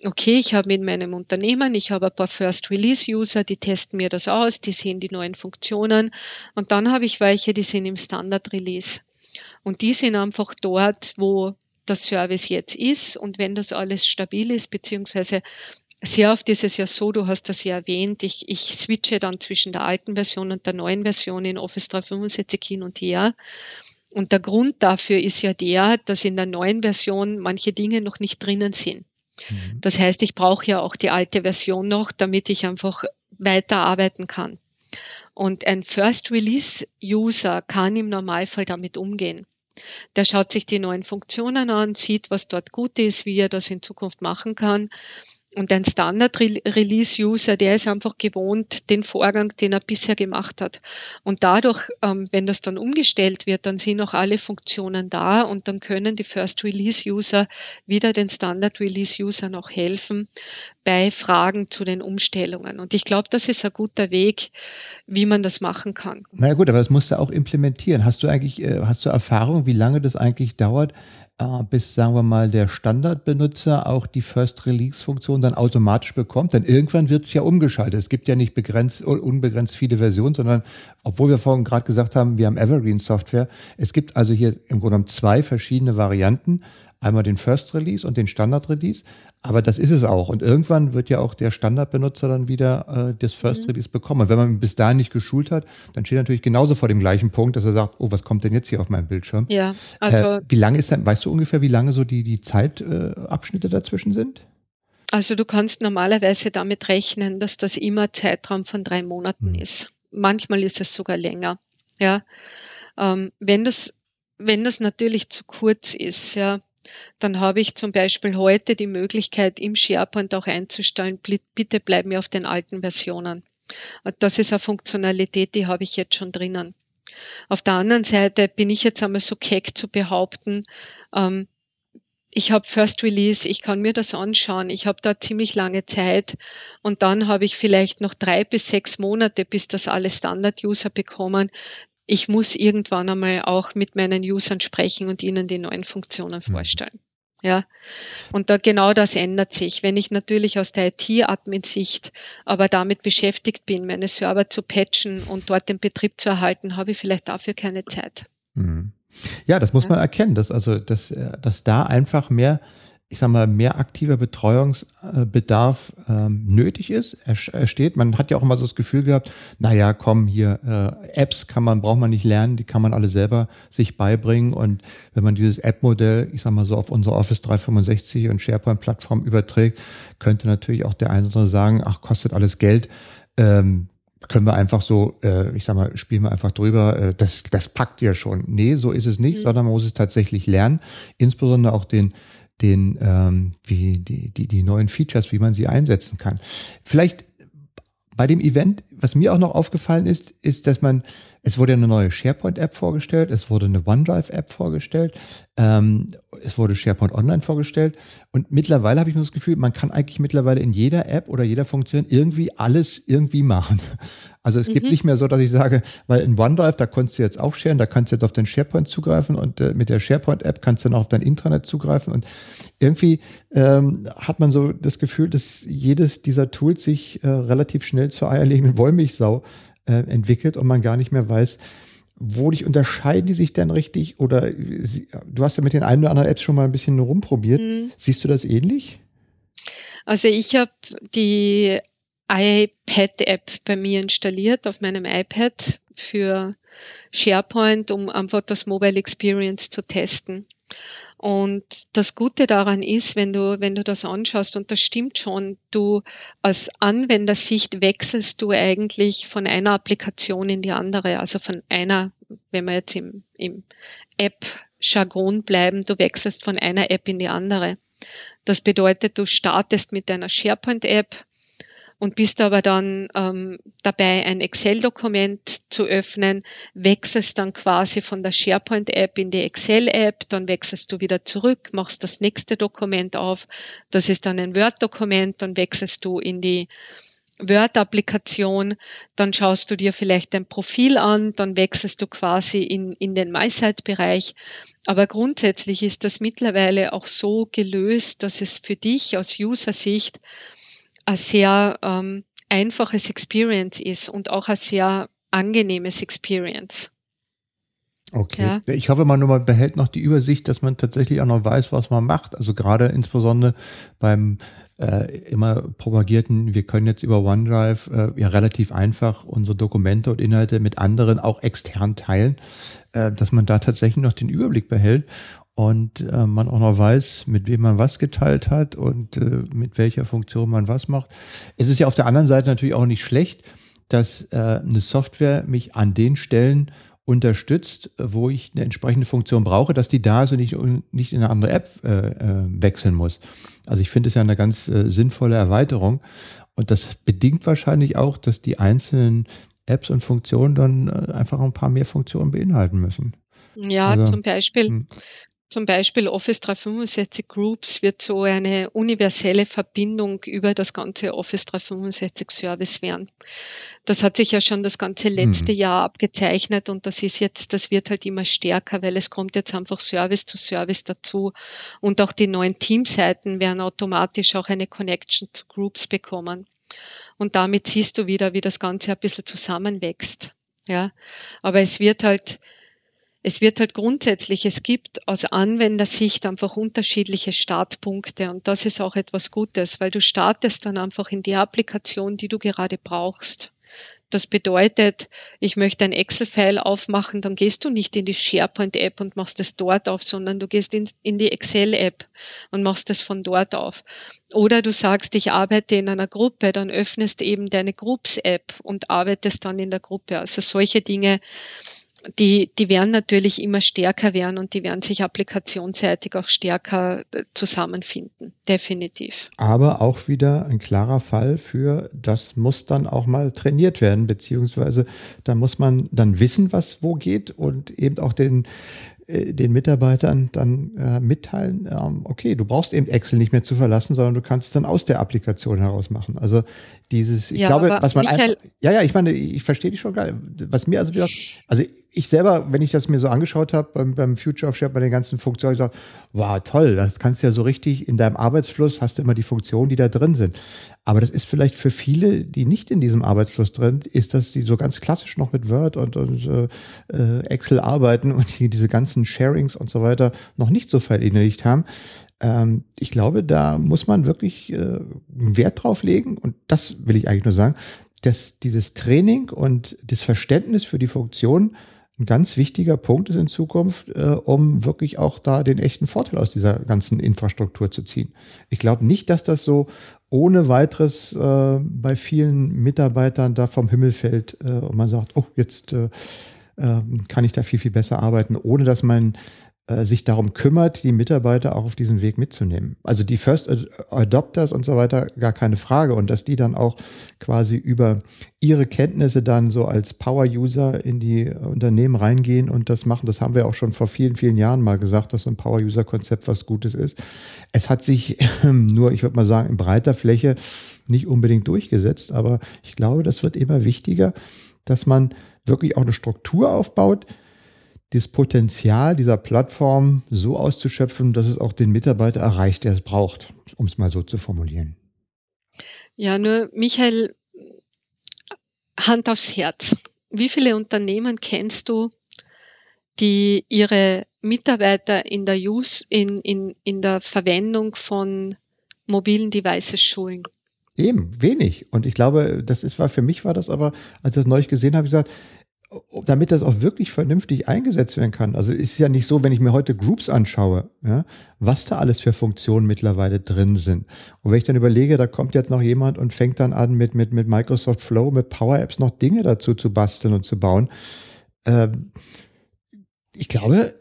okay, ich habe in meinem Unternehmen, ich habe ein paar First Release User, die testen mir das aus, die sehen die neuen Funktionen und dann habe ich welche, die sind im Standard Release. Und die sind einfach dort, wo das Service jetzt ist und wenn das alles stabil ist, beziehungsweise sehr oft ist es ja so, du hast das ja erwähnt, ich, ich switche dann zwischen der alten Version und der neuen Version in Office 365 hin und her. Und der Grund dafür ist ja der, dass in der neuen Version manche Dinge noch nicht drinnen sind. Mhm. Das heißt, ich brauche ja auch die alte Version noch, damit ich einfach weiterarbeiten kann. Und ein First Release User kann im Normalfall damit umgehen. Der schaut sich die neuen Funktionen an, sieht, was dort gut ist, wie er das in Zukunft machen kann. Und ein Standard-Release-User, der ist einfach gewohnt, den Vorgang, den er bisher gemacht hat. Und dadurch, ähm, wenn das dann umgestellt wird, dann sind auch alle Funktionen da und dann können die First-Release-User wieder den Standard-Release-User noch helfen bei Fragen zu den Umstellungen. Und ich glaube, das ist ein guter Weg, wie man das machen kann. Na ja, gut, aber das musst du auch implementieren. Hast du eigentlich, äh, hast du Erfahrung, wie lange das eigentlich dauert, bis, sagen wir mal, der Standardbenutzer auch die First Release-Funktion dann automatisch bekommt. Denn irgendwann wird es ja umgeschaltet. Es gibt ja nicht begrenzt, unbegrenzt viele Versionen, sondern obwohl wir vorhin gerade gesagt haben, wir haben Evergreen Software, es gibt also hier im Grunde genommen zwei verschiedene Varianten. Einmal den First Release und den Standard Release. Aber das ist es auch. Und irgendwann wird ja auch der Standardbenutzer dann wieder äh, das First mhm. Release bekommen. Und wenn man bis dahin nicht geschult hat, dann steht er natürlich genauso vor dem gleichen Punkt, dass er sagt, oh, was kommt denn jetzt hier auf meinem Bildschirm? Ja, also. Äh, wie lange ist denn, weißt du ungefähr, wie lange so die, die Zeitabschnitte äh, dazwischen sind? Also du kannst normalerweise damit rechnen, dass das immer Zeitraum von drei Monaten mhm. ist. Manchmal ist es sogar länger. Ja, ähm, wenn das, wenn das natürlich zu kurz ist, ja, dann habe ich zum Beispiel heute die Möglichkeit, im SharePoint auch einzustellen, bitte bleib mir auf den alten Versionen. Das ist eine Funktionalität, die habe ich jetzt schon drinnen. Auf der anderen Seite bin ich jetzt einmal so keck zu behaupten, ähm, ich habe First Release, ich kann mir das anschauen, ich habe da ziemlich lange Zeit und dann habe ich vielleicht noch drei bis sechs Monate, bis das alle Standard-User bekommen, ich muss irgendwann einmal auch mit meinen Usern sprechen und ihnen die neuen Funktionen mhm. vorstellen. Ja, und da genau das ändert sich. Wenn ich natürlich aus der IT-Admin-Sicht aber damit beschäftigt bin, meine Server zu patchen und dort den Betrieb zu erhalten, habe ich vielleicht dafür keine Zeit. Mhm. Ja, das muss man erkennen, dass also dass, äh, dass da einfach mehr ich sag mal, mehr aktiver Betreuungsbedarf ähm, nötig ist. Er, steht, man hat ja auch immer so das Gefühl gehabt, naja, komm, hier, äh, Apps kann man, braucht man nicht lernen, die kann man alle selber sich beibringen. Und wenn man dieses App-Modell, ich sag mal so, auf unsere Office 365 und SharePoint-Plattform überträgt, könnte natürlich auch der eine oder andere sagen, ach, kostet alles Geld. Ähm, können wir einfach so, äh, ich sag mal, spielen wir einfach drüber, äh, das, das packt ja schon. Nee, so ist es nicht, mhm. sondern man muss es tatsächlich lernen. Insbesondere auch den den, ähm, wie die, die, die neuen Features, wie man sie einsetzen kann. Vielleicht bei dem Event, was mir auch noch aufgefallen ist, ist, dass man es wurde eine neue SharePoint-App vorgestellt, es wurde eine OneDrive-App vorgestellt, ähm, es wurde SharePoint Online vorgestellt und mittlerweile habe ich mir das Gefühl, man kann eigentlich mittlerweile in jeder App oder jeder Funktion irgendwie alles irgendwie machen. Also es mhm. gibt nicht mehr so, dass ich sage, weil in OneDrive, da konntest du jetzt auch sharen, da kannst du jetzt auf den SharePoint zugreifen und äh, mit der SharePoint-App kannst du dann auch auf dein Intranet zugreifen und irgendwie ähm, hat man so das Gefühl, dass jedes dieser Tools sich äh, relativ schnell zur eierlegenden Wollmilchsau äh, entwickelt und man gar nicht mehr weiß, wo dich unterscheiden die sich denn richtig? Oder du hast ja mit den einen oder anderen Apps schon mal ein bisschen rumprobiert. Mhm. Siehst du das ähnlich? Also ich habe die iPad-App bei mir installiert auf meinem iPad für SharePoint, um einfach das Mobile Experience zu testen. Und das Gute daran ist, wenn du, wenn du das anschaust, und das stimmt schon, du aus Anwendersicht wechselst du eigentlich von einer Applikation in die andere, also von einer, wenn wir jetzt im, im App-Jargon bleiben, du wechselst von einer App in die andere. Das bedeutet, du startest mit deiner SharePoint-App, und bist aber dann ähm, dabei, ein Excel-Dokument zu öffnen, wechselst dann quasi von der SharePoint-App in die Excel-App, dann wechselst du wieder zurück, machst das nächste Dokument auf, das ist dann ein Word-Dokument, dann wechselst du in die Word-Applikation, dann schaust du dir vielleicht dein Profil an, dann wechselst du quasi in, in den MySite-Bereich. Aber grundsätzlich ist das mittlerweile auch so gelöst, dass es für dich aus User-Sicht ein sehr ähm, einfaches Experience ist und auch ein sehr angenehmes Experience. Okay. Ja. Ich hoffe, man nur mal behält noch die Übersicht, dass man tatsächlich auch noch weiß, was man macht. Also gerade insbesondere beim äh, immer propagierten, wir können jetzt über OneDrive äh, ja relativ einfach unsere Dokumente und Inhalte mit anderen auch extern teilen, äh, dass man da tatsächlich noch den Überblick behält und äh, man auch noch weiß, mit wem man was geteilt hat und äh, mit welcher Funktion man was macht. Es ist ja auf der anderen Seite natürlich auch nicht schlecht, dass äh, eine Software mich an den Stellen unterstützt, wo ich eine entsprechende Funktion brauche, dass die da und ich nicht in eine andere App äh, äh, wechseln muss. Also ich finde es ja eine ganz äh, sinnvolle Erweiterung. Und das bedingt wahrscheinlich auch, dass die einzelnen Apps und Funktionen dann einfach ein paar mehr Funktionen beinhalten müssen. Ja, also, zum Beispiel hm. Zum Beispiel Office 365 Groups wird so eine universelle Verbindung über das ganze Office 365 Service werden. Das hat sich ja schon das ganze letzte mhm. Jahr abgezeichnet und das ist jetzt, das wird halt immer stärker, weil es kommt jetzt einfach Service zu Service dazu und auch die neuen Teamseiten werden automatisch auch eine Connection zu Groups bekommen. Und damit siehst du wieder, wie das Ganze ein bisschen zusammenwächst. Ja, aber es wird halt, es wird halt grundsätzlich, es gibt aus Anwendersicht einfach unterschiedliche Startpunkte und das ist auch etwas Gutes, weil du startest dann einfach in die Applikation, die du gerade brauchst. Das bedeutet, ich möchte ein Excel-File aufmachen, dann gehst du nicht in die SharePoint-App und machst es dort auf, sondern du gehst in, in die Excel-App und machst es von dort auf. Oder du sagst, ich arbeite in einer Gruppe, dann öffnest eben deine Groups-App und arbeitest dann in der Gruppe. Also solche Dinge die, die werden natürlich immer stärker werden und die werden sich applikationsseitig auch stärker äh, zusammenfinden, definitiv. Aber auch wieder ein klarer Fall für, das muss dann auch mal trainiert werden, beziehungsweise da muss man dann wissen, was wo geht und eben auch den, den Mitarbeitern dann äh, mitteilen, ähm, okay, du brauchst eben Excel nicht mehr zu verlassen, sondern du kannst es dann aus der Applikation heraus machen. Also dieses, ich ja, glaube, was man einfach, ja, ja, ich meine, ich verstehe dich schon geil. Was mir also wieder, also ich selber, wenn ich das mir so angeschaut habe beim, beim Future of Share, bei den ganzen Funktionen, ich sage, wow, toll, das kannst du ja so richtig in deinem Arbeitsfluss, hast du immer die Funktionen, die da drin sind. Aber das ist vielleicht für viele, die nicht in diesem Arbeitsfluss drin, ist dass die so ganz klassisch noch mit Word und, und äh, Excel arbeiten und die diese ganzen Sharings und so weiter noch nicht so verinnerlicht haben. Ähm, ich glaube, da muss man wirklich äh, Wert drauf legen und das will ich eigentlich nur sagen, dass dieses Training und das Verständnis für die Funktion ein ganz wichtiger Punkt ist in Zukunft, äh, um wirklich auch da den echten Vorteil aus dieser ganzen Infrastruktur zu ziehen. Ich glaube nicht, dass das so ohne weiteres äh, bei vielen Mitarbeitern da vom Himmel fällt äh, und man sagt, oh, jetzt äh, ähm, kann ich da viel, viel besser arbeiten, ohne dass äh, sich darum kümmert, die Mitarbeiter auch auf diesen Weg mitzunehmen. Also die First Adopters und so weiter, gar keine Frage. Und dass die dann auch quasi über ihre Kenntnisse dann so als Power-User in die Unternehmen reingehen und das machen. Das haben wir auch schon vor vielen, vielen Jahren mal gesagt, dass so ein Power-User-Konzept was Gutes ist. Es hat sich nur, ich würde mal sagen, in breiter Fläche nicht unbedingt durchgesetzt, aber ich glaube, das wird immer wichtiger, dass man wirklich auch eine Struktur aufbaut, das Potenzial dieser Plattform so auszuschöpfen, dass es auch den Mitarbeiter erreicht, der es braucht, um es mal so zu formulieren. Ja, nur Michael, Hand aufs Herz. Wie viele Unternehmen kennst du, die ihre Mitarbeiter in der Use, in, in, in der Verwendung von mobilen Devices schulen? Eben, wenig. Und ich glaube, das ist, war für mich war das aber, als ich das neulich gesehen habe, ich gesagt, damit das auch wirklich vernünftig eingesetzt werden kann. Also ist ja nicht so, wenn ich mir heute Groups anschaue, ja, was da alles für Funktionen mittlerweile drin sind. Und wenn ich dann überlege, da kommt jetzt noch jemand und fängt dann an, mit, mit, mit Microsoft Flow, mit Power Apps noch Dinge dazu zu basteln und zu bauen. Ähm, ich glaube,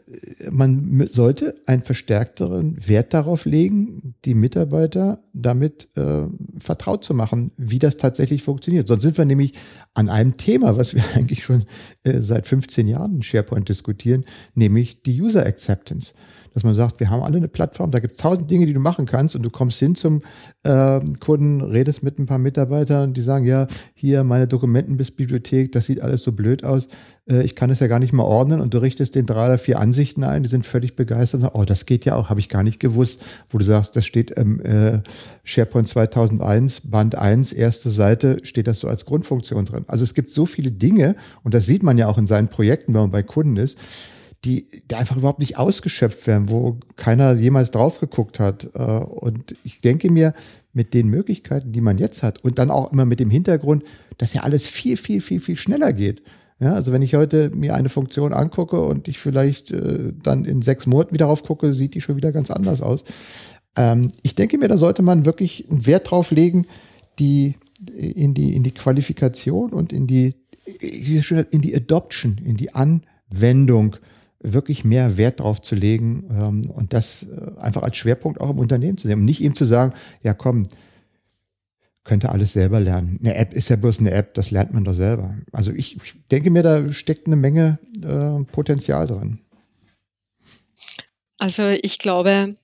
man sollte einen verstärkteren Wert darauf legen, die Mitarbeiter damit äh, vertraut zu machen, wie das tatsächlich funktioniert. Sonst sind wir nämlich an einem Thema, was wir eigentlich schon äh, seit 15 Jahren in SharePoint diskutieren, nämlich die User Acceptance dass man sagt, wir haben alle eine Plattform, da gibt es tausend Dinge, die du machen kannst und du kommst hin zum äh, Kunden, redest mit ein paar Mitarbeitern, die sagen, ja, hier meine Dokumentenbibliothek, das sieht alles so blöd aus, äh, ich kann es ja gar nicht mal ordnen und du richtest den drei oder vier Ansichten ein, die sind völlig begeistert und sagen, oh, das geht ja auch, habe ich gar nicht gewusst, wo du sagst, das steht im äh, SharePoint 2001, Band 1, erste Seite, steht das so als Grundfunktion drin. Also es gibt so viele Dinge und das sieht man ja auch in seinen Projekten, wenn man bei Kunden ist, die, die einfach überhaupt nicht ausgeschöpft werden, wo keiner jemals drauf geguckt hat. Äh, und ich denke mir, mit den Möglichkeiten, die man jetzt hat und dann auch immer mit dem Hintergrund, dass ja alles viel, viel, viel, viel schneller geht. Ja, also wenn ich heute mir eine Funktion angucke und ich vielleicht äh, dann in sechs Monaten wieder raufgucke, sieht die schon wieder ganz anders aus. Ähm, ich denke mir, da sollte man wirklich einen Wert drauf legen, die in die, in die Qualifikation und in die, in die Adoption, in die An Anwendung wirklich mehr Wert drauf zu legen ähm, und das äh, einfach als Schwerpunkt auch im Unternehmen zu sehen. Und nicht ihm zu sagen, ja komm, könnte alles selber lernen. Eine App ist ja bloß eine App, das lernt man doch selber. Also ich, ich denke mir, da steckt eine Menge äh, Potenzial drin. Also ich glaube,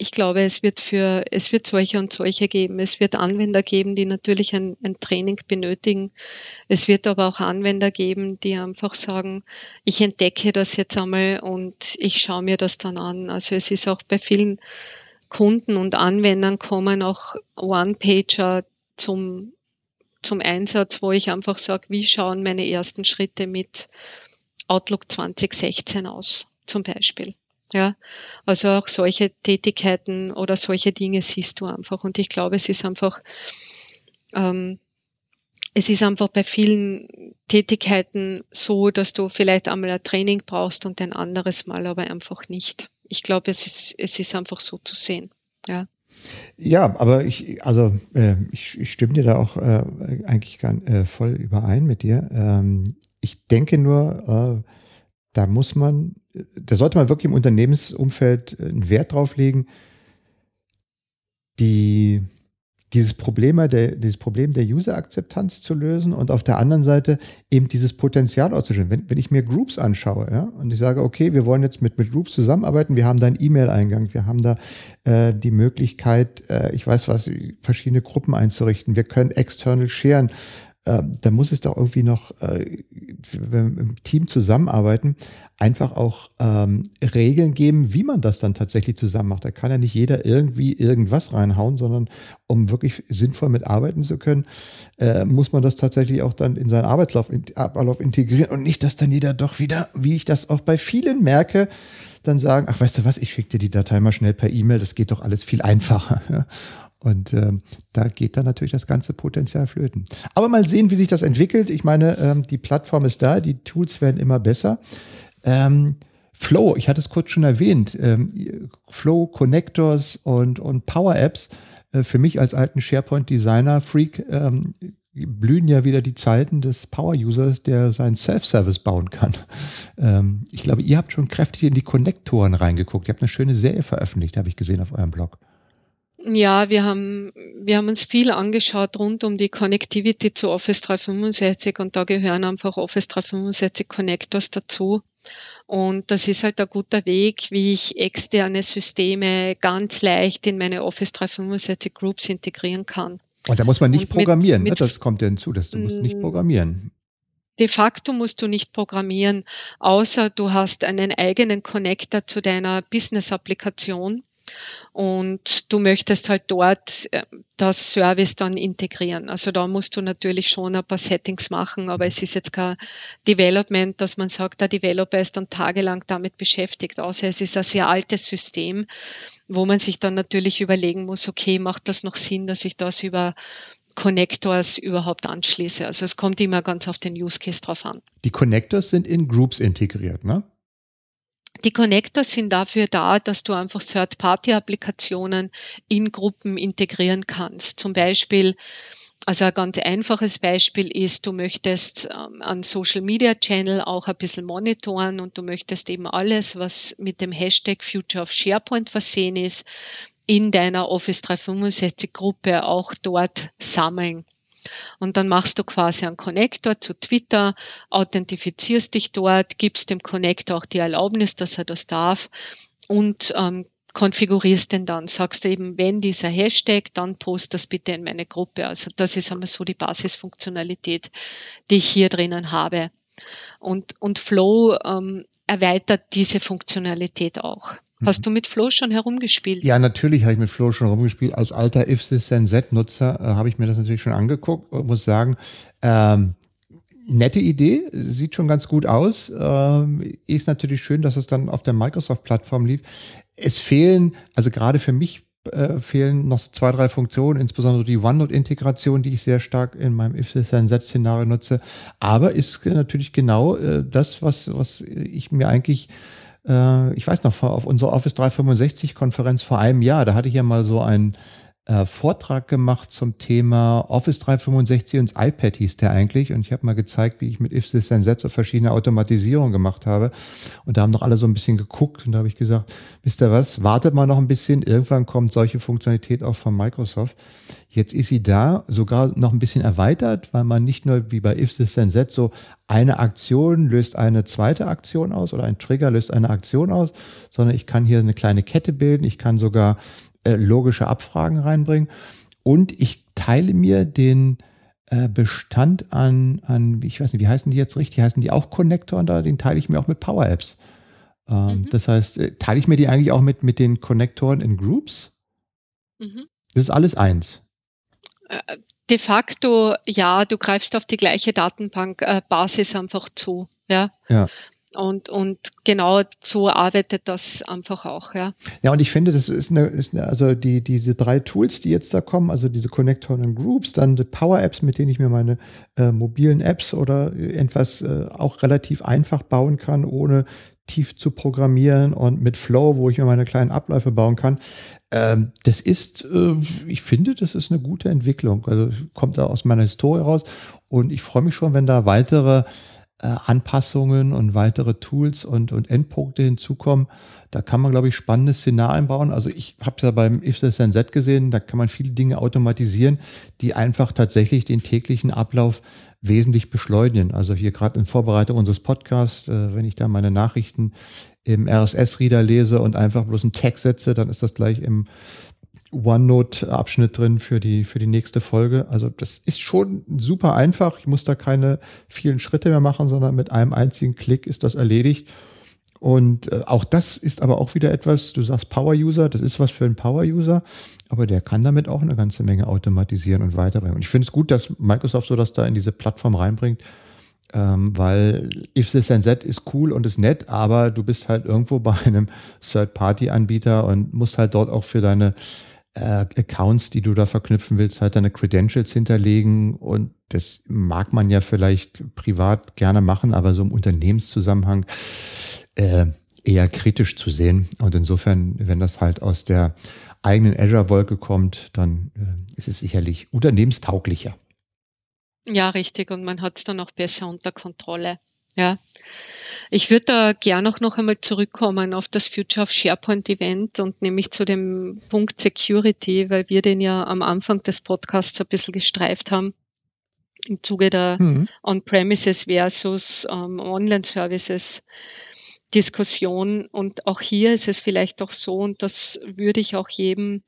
ich glaube, es wird für, es wird solche und solche geben. Es wird Anwender geben, die natürlich ein, ein Training benötigen. Es wird aber auch Anwender geben, die einfach sagen, ich entdecke das jetzt einmal und ich schaue mir das dann an. Also es ist auch bei vielen Kunden und Anwendern kommen auch One-Pager zum, zum Einsatz, wo ich einfach sage, wie schauen meine ersten Schritte mit Outlook 2016 aus, zum Beispiel. Ja, also auch solche Tätigkeiten oder solche Dinge siehst du einfach. Und ich glaube, es ist einfach, ähm, es ist einfach bei vielen Tätigkeiten so, dass du vielleicht einmal ein Training brauchst und ein anderes Mal aber einfach nicht. Ich glaube, es ist, es ist einfach so zu sehen. Ja. Ja, aber ich, also äh, ich, ich stimme dir da auch äh, eigentlich gar, äh, voll überein mit dir. Ähm, ich denke nur, äh, da muss man, da sollte man wirklich im Unternehmensumfeld einen Wert drauf legen, die, dieses Problem der, dieses Problem der User-Akzeptanz zu lösen und auf der anderen Seite eben dieses Potenzial auszuschöpfen. Wenn, wenn ich mir Groups anschaue, ja, und ich sage, okay, wir wollen jetzt mit, mit Groups zusammenarbeiten, wir haben da einen E-Mail-Eingang, wir haben da äh, die Möglichkeit, äh, ich weiß was, verschiedene Gruppen einzurichten, wir können external sharen, äh, da muss es doch irgendwie noch, äh, wenn wir im Team zusammenarbeiten, einfach auch ähm, Regeln geben, wie man das dann tatsächlich zusammen macht. Da kann ja nicht jeder irgendwie irgendwas reinhauen, sondern um wirklich sinnvoll mitarbeiten zu können, äh, muss man das tatsächlich auch dann in seinen Arbeitslauf in, Ablauf integrieren und nicht, dass dann jeder doch wieder, wie ich das auch bei vielen merke, dann sagen, ach weißt du was, ich schicke dir die Datei mal schnell per E-Mail, das geht doch alles viel einfacher. Und ähm, da geht dann natürlich das ganze Potenzial flöten. Aber mal sehen, wie sich das entwickelt. Ich meine, ähm, die Plattform ist da, die Tools werden immer besser. Ähm, Flow, ich hatte es kurz schon erwähnt, ähm, Flow, Connectors und, und Power Apps, äh, für mich als alten SharePoint-Designer-Freak, ähm, blühen ja wieder die Zeiten des Power-Users, der seinen Self-Service bauen kann. Ähm, ich glaube, ihr habt schon kräftig in die Konnektoren reingeguckt. Ihr habt eine schöne Serie veröffentlicht, habe ich gesehen auf eurem Blog. Ja, wir haben, wir haben uns viel angeschaut rund um die Connectivity zu Office 365 und da gehören einfach Office 365 Connectors dazu. Und das ist halt ein guter Weg, wie ich externe Systeme ganz leicht in meine Office 365 Groups integrieren kann. Und da muss man nicht und programmieren, mit, ne? das kommt ja hinzu, dass du musst nicht mm. programmieren. De facto musst du nicht programmieren, außer du hast einen eigenen Connector zu deiner Business-Applikation und du möchtest halt dort äh, das Service dann integrieren. Also da musst du natürlich schon ein paar Settings machen, aber es ist jetzt kein Development, dass man sagt, der Developer ist dann tagelang damit beschäftigt, außer es ist ein sehr altes System, wo man sich dann natürlich überlegen muss, okay, macht das noch Sinn, dass ich das über Connectors überhaupt anschließe. Also es kommt immer ganz auf den Use Case drauf an. Die Connectors sind in Groups integriert, ne? Die Connectors sind dafür da, dass du einfach Third-Party-Applikationen in Gruppen integrieren kannst. Zum Beispiel, also ein ganz einfaches Beispiel ist, du möchtest ähm, an Social Media Channel auch ein bisschen monitoren und du möchtest eben alles, was mit dem Hashtag Future of SharePoint versehen ist, in deiner Office 365 Gruppe auch dort sammeln. Und dann machst du quasi einen Connector zu Twitter, authentifizierst dich dort, gibst dem Connector auch die Erlaubnis, dass er das darf und ähm, konfigurierst den dann. Sagst du eben, wenn dieser Hashtag, dann post das bitte in meine Gruppe. Also das ist einmal so die Basisfunktionalität, die ich hier drinnen habe. Und, und Flow ähm, erweitert diese Funktionalität auch. Hast du mit Flow schon herumgespielt? Ja, natürlich habe ich mit Flow schon herumgespielt. Als alter if Z-Nutzer äh, habe ich mir das natürlich schon angeguckt und muss sagen, ähm, nette Idee, sieht schon ganz gut aus. Ähm, ist natürlich schön, dass es dann auf der Microsoft-Plattform lief. Es fehlen, also gerade für mich äh, fehlen noch zwei, drei Funktionen, insbesondere die OneNote-Integration, die ich sehr stark in meinem if szenario nutze. Aber ist natürlich genau äh, das, was, was ich mir eigentlich äh, ich weiß noch, auf unserer Office 365-Konferenz vor einem Jahr, da hatte ich ja mal so ein äh, Vortrag gemacht zum Thema Office 365 und iPad hieß der eigentlich. Und ich habe mal gezeigt, wie ich mit If This Then so verschiedene Automatisierungen gemacht habe. Und da haben noch alle so ein bisschen geguckt und da habe ich gesagt, wisst ihr was, wartet mal noch ein bisschen. Irgendwann kommt solche Funktionalität auch von Microsoft. Jetzt ist sie da, sogar noch ein bisschen erweitert, weil man nicht nur wie bei If This Then so eine Aktion löst eine zweite Aktion aus oder ein Trigger löst eine Aktion aus, sondern ich kann hier eine kleine Kette bilden. Ich kann sogar äh, logische Abfragen reinbringen. Und ich teile mir den äh, Bestand an, an, ich weiß nicht, wie heißen die jetzt richtig? Heißen die auch Connector? da, den teile ich mir auch mit Power Apps. Ähm, mhm. Das heißt, äh, teile ich mir die eigentlich auch mit, mit den Konnektoren in Groups? Mhm. Das ist alles eins. Äh, de facto, ja, du greifst auf die gleiche Datenbankbasis äh, einfach zu. Ja. ja. Und, und genau so arbeitet das einfach auch, ja. Ja, und ich finde, das ist eine, ist eine also die, diese drei Tools, die jetzt da kommen, also diese Connector und Groups, dann die Power Apps, mit denen ich mir meine äh, mobilen Apps oder etwas äh, auch relativ einfach bauen kann, ohne tief zu programmieren und mit Flow, wo ich mir meine kleinen Abläufe bauen kann. Ähm, das ist, äh, ich finde, das ist eine gute Entwicklung. Also kommt da aus meiner Historie raus und ich freue mich schon, wenn da weitere äh, Anpassungen und weitere Tools und, und Endpunkte hinzukommen. Da kann man, glaube ich, spannende Szenarien bauen. Also ich habe es ja beim If This Then Set gesehen, da kann man viele Dinge automatisieren, die einfach tatsächlich den täglichen Ablauf wesentlich beschleunigen. Also hier gerade in Vorbereitung unseres Podcasts, äh, wenn ich da meine Nachrichten im RSS-Reader lese und einfach bloß einen Tag setze, dann ist das gleich im OneNote-Abschnitt drin für die, für die nächste Folge. Also das ist schon super einfach. Ich muss da keine vielen Schritte mehr machen, sondern mit einem einzigen Klick ist das erledigt. Und äh, auch das ist aber auch wieder etwas, du sagst Power-User, das ist was für einen Power-User, aber der kann damit auch eine ganze Menge automatisieren und weiterbringen. Und ich finde es gut, dass Microsoft so das da in diese Plattform reinbringt, ähm, weil If This and That ist cool und ist nett, aber du bist halt irgendwo bei einem Third-Party-Anbieter und musst halt dort auch für deine äh, Accounts, die du da verknüpfen willst, halt deine Credentials hinterlegen und das mag man ja vielleicht privat gerne machen, aber so im Unternehmenszusammenhang äh, eher kritisch zu sehen. Und insofern, wenn das halt aus der eigenen Azure-Wolke kommt, dann äh, ist es sicherlich unternehmenstauglicher. Ja, richtig. Und man hat es dann auch besser unter Kontrolle. Ja. Ich würde da gerne auch noch einmal zurückkommen auf das Future of SharePoint Event und nämlich zu dem Punkt Security, weil wir den ja am Anfang des Podcasts ein bisschen gestreift haben im Zuge der mhm. On-Premises versus ähm, Online-Services. Diskussion. Und auch hier ist es vielleicht auch so, und das würde ich auch jedem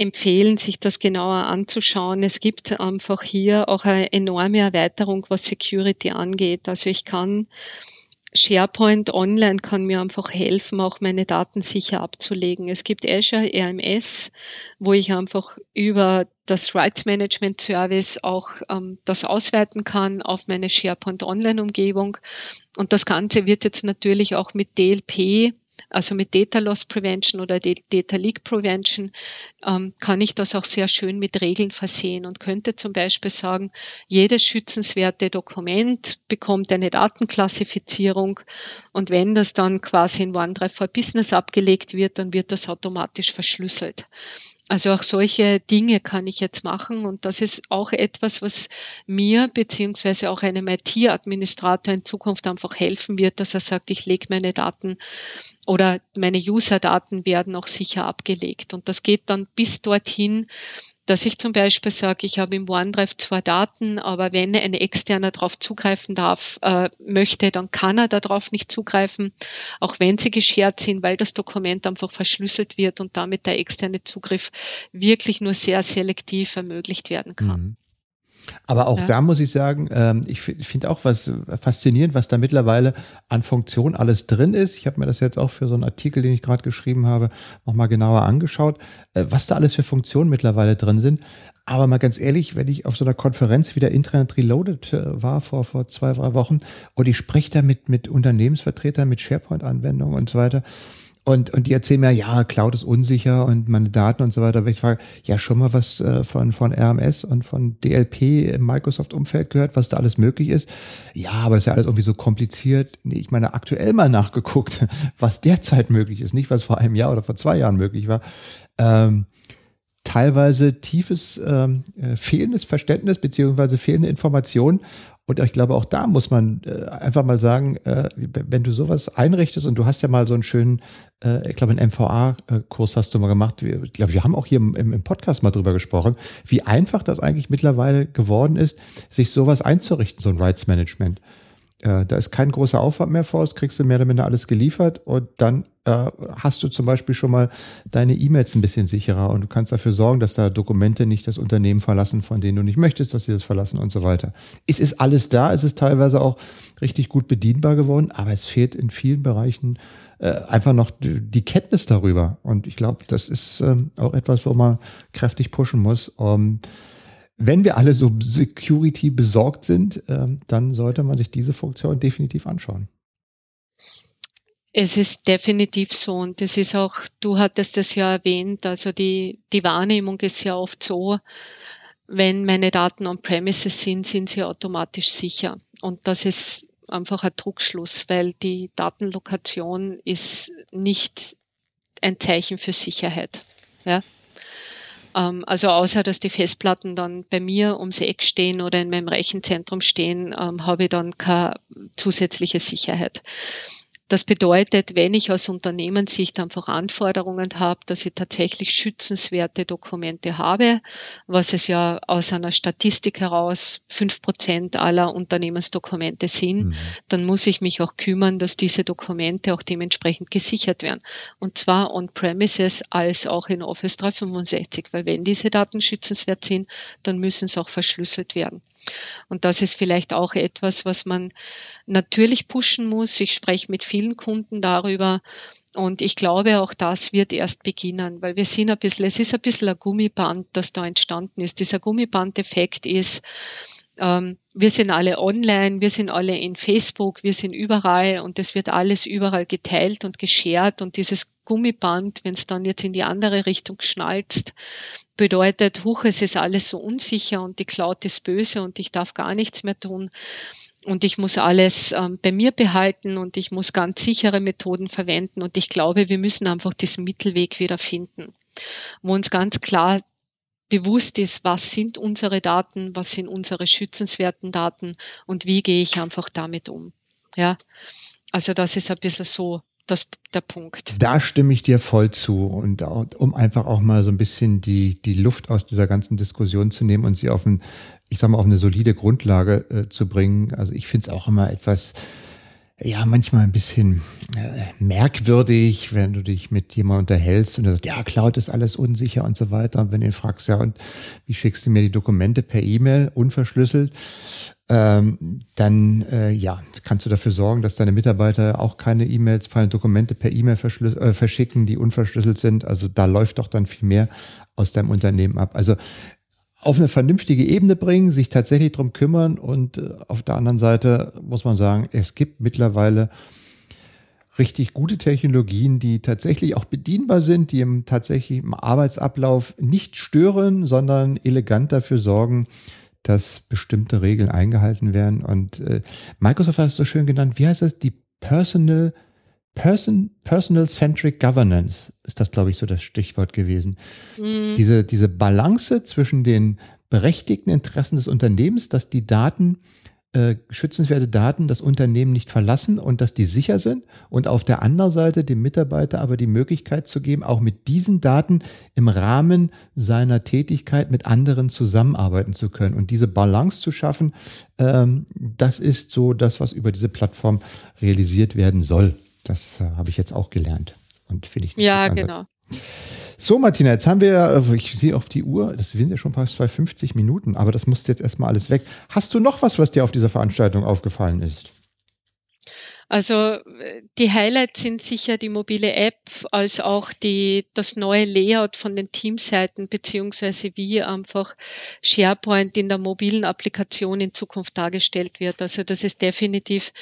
empfehlen, sich das genauer anzuschauen. Es gibt einfach hier auch eine enorme Erweiterung, was Security angeht. Also ich kann SharePoint Online kann mir einfach helfen, auch meine Daten sicher abzulegen. Es gibt Azure RMS, wo ich einfach über das Rights Management Service auch ähm, das ausweiten kann auf meine SharePoint Online Umgebung. Und das Ganze wird jetzt natürlich auch mit DLP also mit Data Loss Prevention oder Data Leak Prevention, ähm, kann ich das auch sehr schön mit Regeln versehen und könnte zum Beispiel sagen, jedes schützenswerte Dokument bekommt eine Datenklassifizierung und wenn das dann quasi in OneDrive for Business abgelegt wird, dann wird das automatisch verschlüsselt. Also auch solche Dinge kann ich jetzt machen und das ist auch etwas, was mir beziehungsweise auch einem IT-Administrator in Zukunft einfach helfen wird, dass er sagt, ich lege meine Daten oder meine User-Daten werden auch sicher abgelegt. Und das geht dann bis dorthin, dass ich zum Beispiel sage, ich habe im OneDrive zwar Daten, aber wenn ein externer darauf zugreifen darf, äh, möchte, dann kann er darauf nicht zugreifen, auch wenn sie geshared sind, weil das Dokument einfach verschlüsselt wird und damit der externe Zugriff wirklich nur sehr selektiv ermöglicht werden kann. Mhm. Aber auch ja. da muss ich sagen, ähm, ich finde auch was faszinierend, was da mittlerweile an Funktion alles drin ist. Ich habe mir das jetzt auch für so einen Artikel, den ich gerade geschrieben habe, nochmal genauer angeschaut, äh, was da alles für Funktionen mittlerweile drin sind. Aber mal ganz ehrlich, wenn ich auf so einer Konferenz wie der Internet Reloaded äh, war vor, vor zwei, drei Wochen und ich spreche da mit, mit Unternehmensvertretern, mit SharePoint-Anwendungen und so weiter, und, und die erzählen mir, ja, Cloud ist unsicher und meine Daten und so weiter. ich frage, ja, schon mal was äh, von, von RMS und von DLP im Microsoft-Umfeld gehört, was da alles möglich ist. Ja, aber das ist ja alles irgendwie so kompliziert. Nee, ich meine, aktuell mal nachgeguckt, was derzeit möglich ist, nicht was vor einem Jahr oder vor zwei Jahren möglich war. Ähm, teilweise tiefes ähm, äh, fehlendes Verständnis beziehungsweise fehlende Informationen. Und ich glaube, auch da muss man äh, einfach mal sagen, äh, wenn du sowas einrichtest und du hast ja mal so einen schönen, äh, ich glaube, einen MVA-Kurs hast du mal gemacht. Ich glaube, wir haben auch hier im, im Podcast mal drüber gesprochen, wie einfach das eigentlich mittlerweile geworden ist, sich sowas einzurichten, so ein Rights Management. Äh, da ist kein großer Aufwand mehr vor, das kriegst du mehr oder minder alles geliefert und dann äh, hast du zum Beispiel schon mal deine E-Mails ein bisschen sicherer und du kannst dafür sorgen, dass da Dokumente nicht das Unternehmen verlassen, von denen du nicht möchtest, dass sie das verlassen und so weiter. Es ist alles da, es ist teilweise auch richtig gut bedienbar geworden, aber es fehlt in vielen Bereichen äh, einfach noch die Kenntnis darüber. Und ich glaube, das ist ähm, auch etwas, wo man kräftig pushen muss. Um, wenn wir alle so Security besorgt sind, ähm, dann sollte man sich diese Funktion definitiv anschauen. Es ist definitiv so und es ist auch, du hattest das ja erwähnt, also die, die Wahrnehmung ist ja oft so, wenn meine Daten on-premises sind, sind sie automatisch sicher. Und das ist einfach ein Druckschluss, weil die Datenlokation ist nicht ein Zeichen für Sicherheit. Ja? Ähm, also außer, dass die Festplatten dann bei mir ums Eck stehen oder in meinem Rechenzentrum stehen, ähm, habe ich dann keine zusätzliche Sicherheit. Das bedeutet, wenn ich aus Unternehmenssicht einfach Anforderungen habe, dass ich tatsächlich schützenswerte Dokumente habe, was es ja aus einer Statistik heraus fünf Prozent aller Unternehmensdokumente sind, mhm. dann muss ich mich auch kümmern, dass diese Dokumente auch dementsprechend gesichert werden. Und zwar on-premises als auch in Office 365, weil wenn diese Daten schützenswert sind, dann müssen sie auch verschlüsselt werden. Und das ist vielleicht auch etwas, was man natürlich pushen muss. Ich spreche mit vielen Kunden darüber. Und ich glaube, auch das wird erst beginnen, weil wir sind ein bisschen, es ist ein bisschen ein Gummiband, das da entstanden ist. Dieser Gummibandeffekt ist, ähm, wir sind alle online, wir sind alle in Facebook, wir sind überall und es wird alles überall geteilt und geshared. Und dieses Gummiband, wenn es dann jetzt in die andere Richtung schnalzt, bedeutet, huch, es ist alles so unsicher und die Cloud ist böse und ich darf gar nichts mehr tun. Und ich muss alles ähm, bei mir behalten und ich muss ganz sichere Methoden verwenden. Und ich glaube, wir müssen einfach diesen Mittelweg wieder finden, wo uns ganz klar bewusst ist, was sind unsere Daten, was sind unsere schützenswerten Daten und wie gehe ich einfach damit um. Ja, also das ist ein bisschen so das, der Punkt. Da stimme ich dir voll zu. Und um einfach auch mal so ein bisschen die, die Luft aus dieser ganzen Diskussion zu nehmen und sie auf ein, ich sag mal, auf eine solide Grundlage äh, zu bringen. Also ich finde es auch immer etwas, ja, manchmal ein bisschen äh, merkwürdig, wenn du dich mit jemandem unterhältst und du sagst, ja, Cloud ist alles unsicher und so weiter. Und wenn du ihn fragst, ja, und wie schickst du mir die Dokumente per E-Mail unverschlüsselt? ähm, dann äh, ja, kannst du dafür sorgen, dass deine Mitarbeiter auch keine E-Mails, fallen Dokumente per E-Mail äh, verschicken, die unverschlüsselt sind. Also da läuft doch dann viel mehr aus deinem Unternehmen ab. Also auf eine vernünftige Ebene bringen, sich tatsächlich drum kümmern und äh, auf der anderen Seite muss man sagen, es gibt mittlerweile richtig gute Technologien, die tatsächlich auch bedienbar sind, die im tatsächlichen Arbeitsablauf nicht stören, sondern elegant dafür sorgen, dass bestimmte Regeln eingehalten werden. Und äh, Microsoft hat es so schön genannt, wie heißt das? Die Personal, Person, Personal Centric Governance ist das, glaube ich, so das Stichwort gewesen. Mhm. Diese, diese Balance zwischen den berechtigten Interessen des Unternehmens, dass die Daten äh, schützenswerte Daten das Unternehmen nicht verlassen und dass die sicher sind und auf der anderen Seite dem Mitarbeiter aber die Möglichkeit zu geben, auch mit diesen Daten im Rahmen seiner Tätigkeit mit anderen zusammenarbeiten zu können und diese Balance zu schaffen, ähm, das ist so das, was über diese Plattform realisiert werden soll. Das äh, habe ich jetzt auch gelernt und finde ich. Ja, genau. So, Martina, jetzt haben wir, also ich sehe auf die Uhr, das sind ja schon fast 250 Minuten, aber das muss jetzt erstmal alles weg. Hast du noch was, was dir auf dieser Veranstaltung aufgefallen ist? Also die Highlights sind sicher die mobile App, als auch die, das neue Layout von den Teamseiten, beziehungsweise wie einfach SharePoint in der mobilen Applikation in Zukunft dargestellt wird. Also das ist definitiv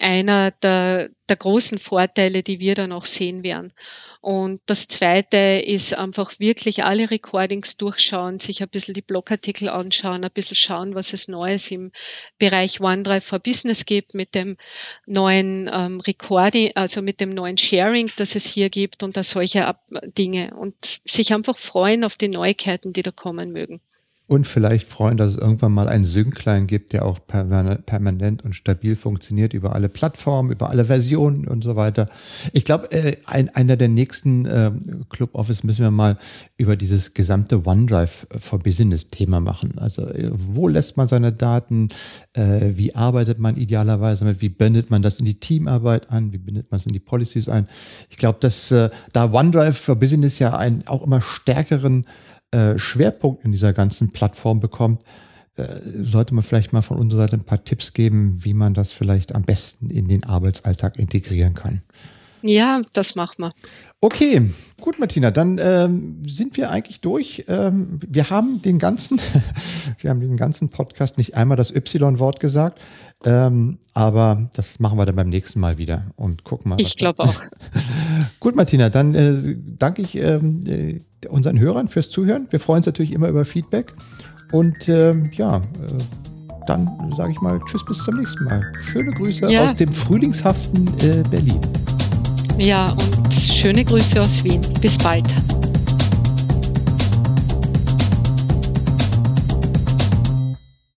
einer der, der großen Vorteile, die wir dann auch sehen werden. Und das Zweite ist einfach wirklich alle Recordings durchschauen, sich ein bisschen die Blogartikel anschauen, ein bisschen schauen, was es Neues im Bereich OneDrive for Business gibt mit dem neuen ähm, Recording, also mit dem neuen Sharing, das es hier gibt und da solche Dinge und sich einfach freuen auf die Neuigkeiten, die da kommen mögen. Und vielleicht freuen, dass es irgendwann mal einen Syncline gibt, der auch permanent und stabil funktioniert über alle Plattformen, über alle Versionen und so weiter. Ich glaube, äh, ein, einer der nächsten äh, Club Office müssen wir mal über dieses gesamte OneDrive for Business Thema machen. Also äh, wo lässt man seine Daten? Äh, wie arbeitet man idealerweise damit? Wie bindet man das in die Teamarbeit an? Wie bindet man es in die Policies ein? Ich glaube, dass äh, da OneDrive for Business ja einen auch immer stärkeren äh, Schwerpunkt in dieser ganzen Plattform bekommt, äh, sollte man vielleicht mal von unserer Seite ein paar Tipps geben, wie man das vielleicht am besten in den Arbeitsalltag integrieren kann. Ja, das machen wir. Okay, gut, Martina, dann ähm, sind wir eigentlich durch. Ähm, wir haben den ganzen, wir haben den ganzen Podcast nicht einmal das Y-Wort gesagt, ähm, aber das machen wir dann beim nächsten Mal wieder und gucken mal. Ich glaube auch. gut, Martina, dann äh, danke ich ähm, äh, unseren Hörern fürs Zuhören. Wir freuen uns natürlich immer über Feedback und ähm, ja. Äh, dann sage ich mal Tschüss bis zum nächsten Mal. Schöne Grüße ja. aus dem frühlingshaften äh, Berlin. Ja, und schöne Grüße aus Wien. Bis bald.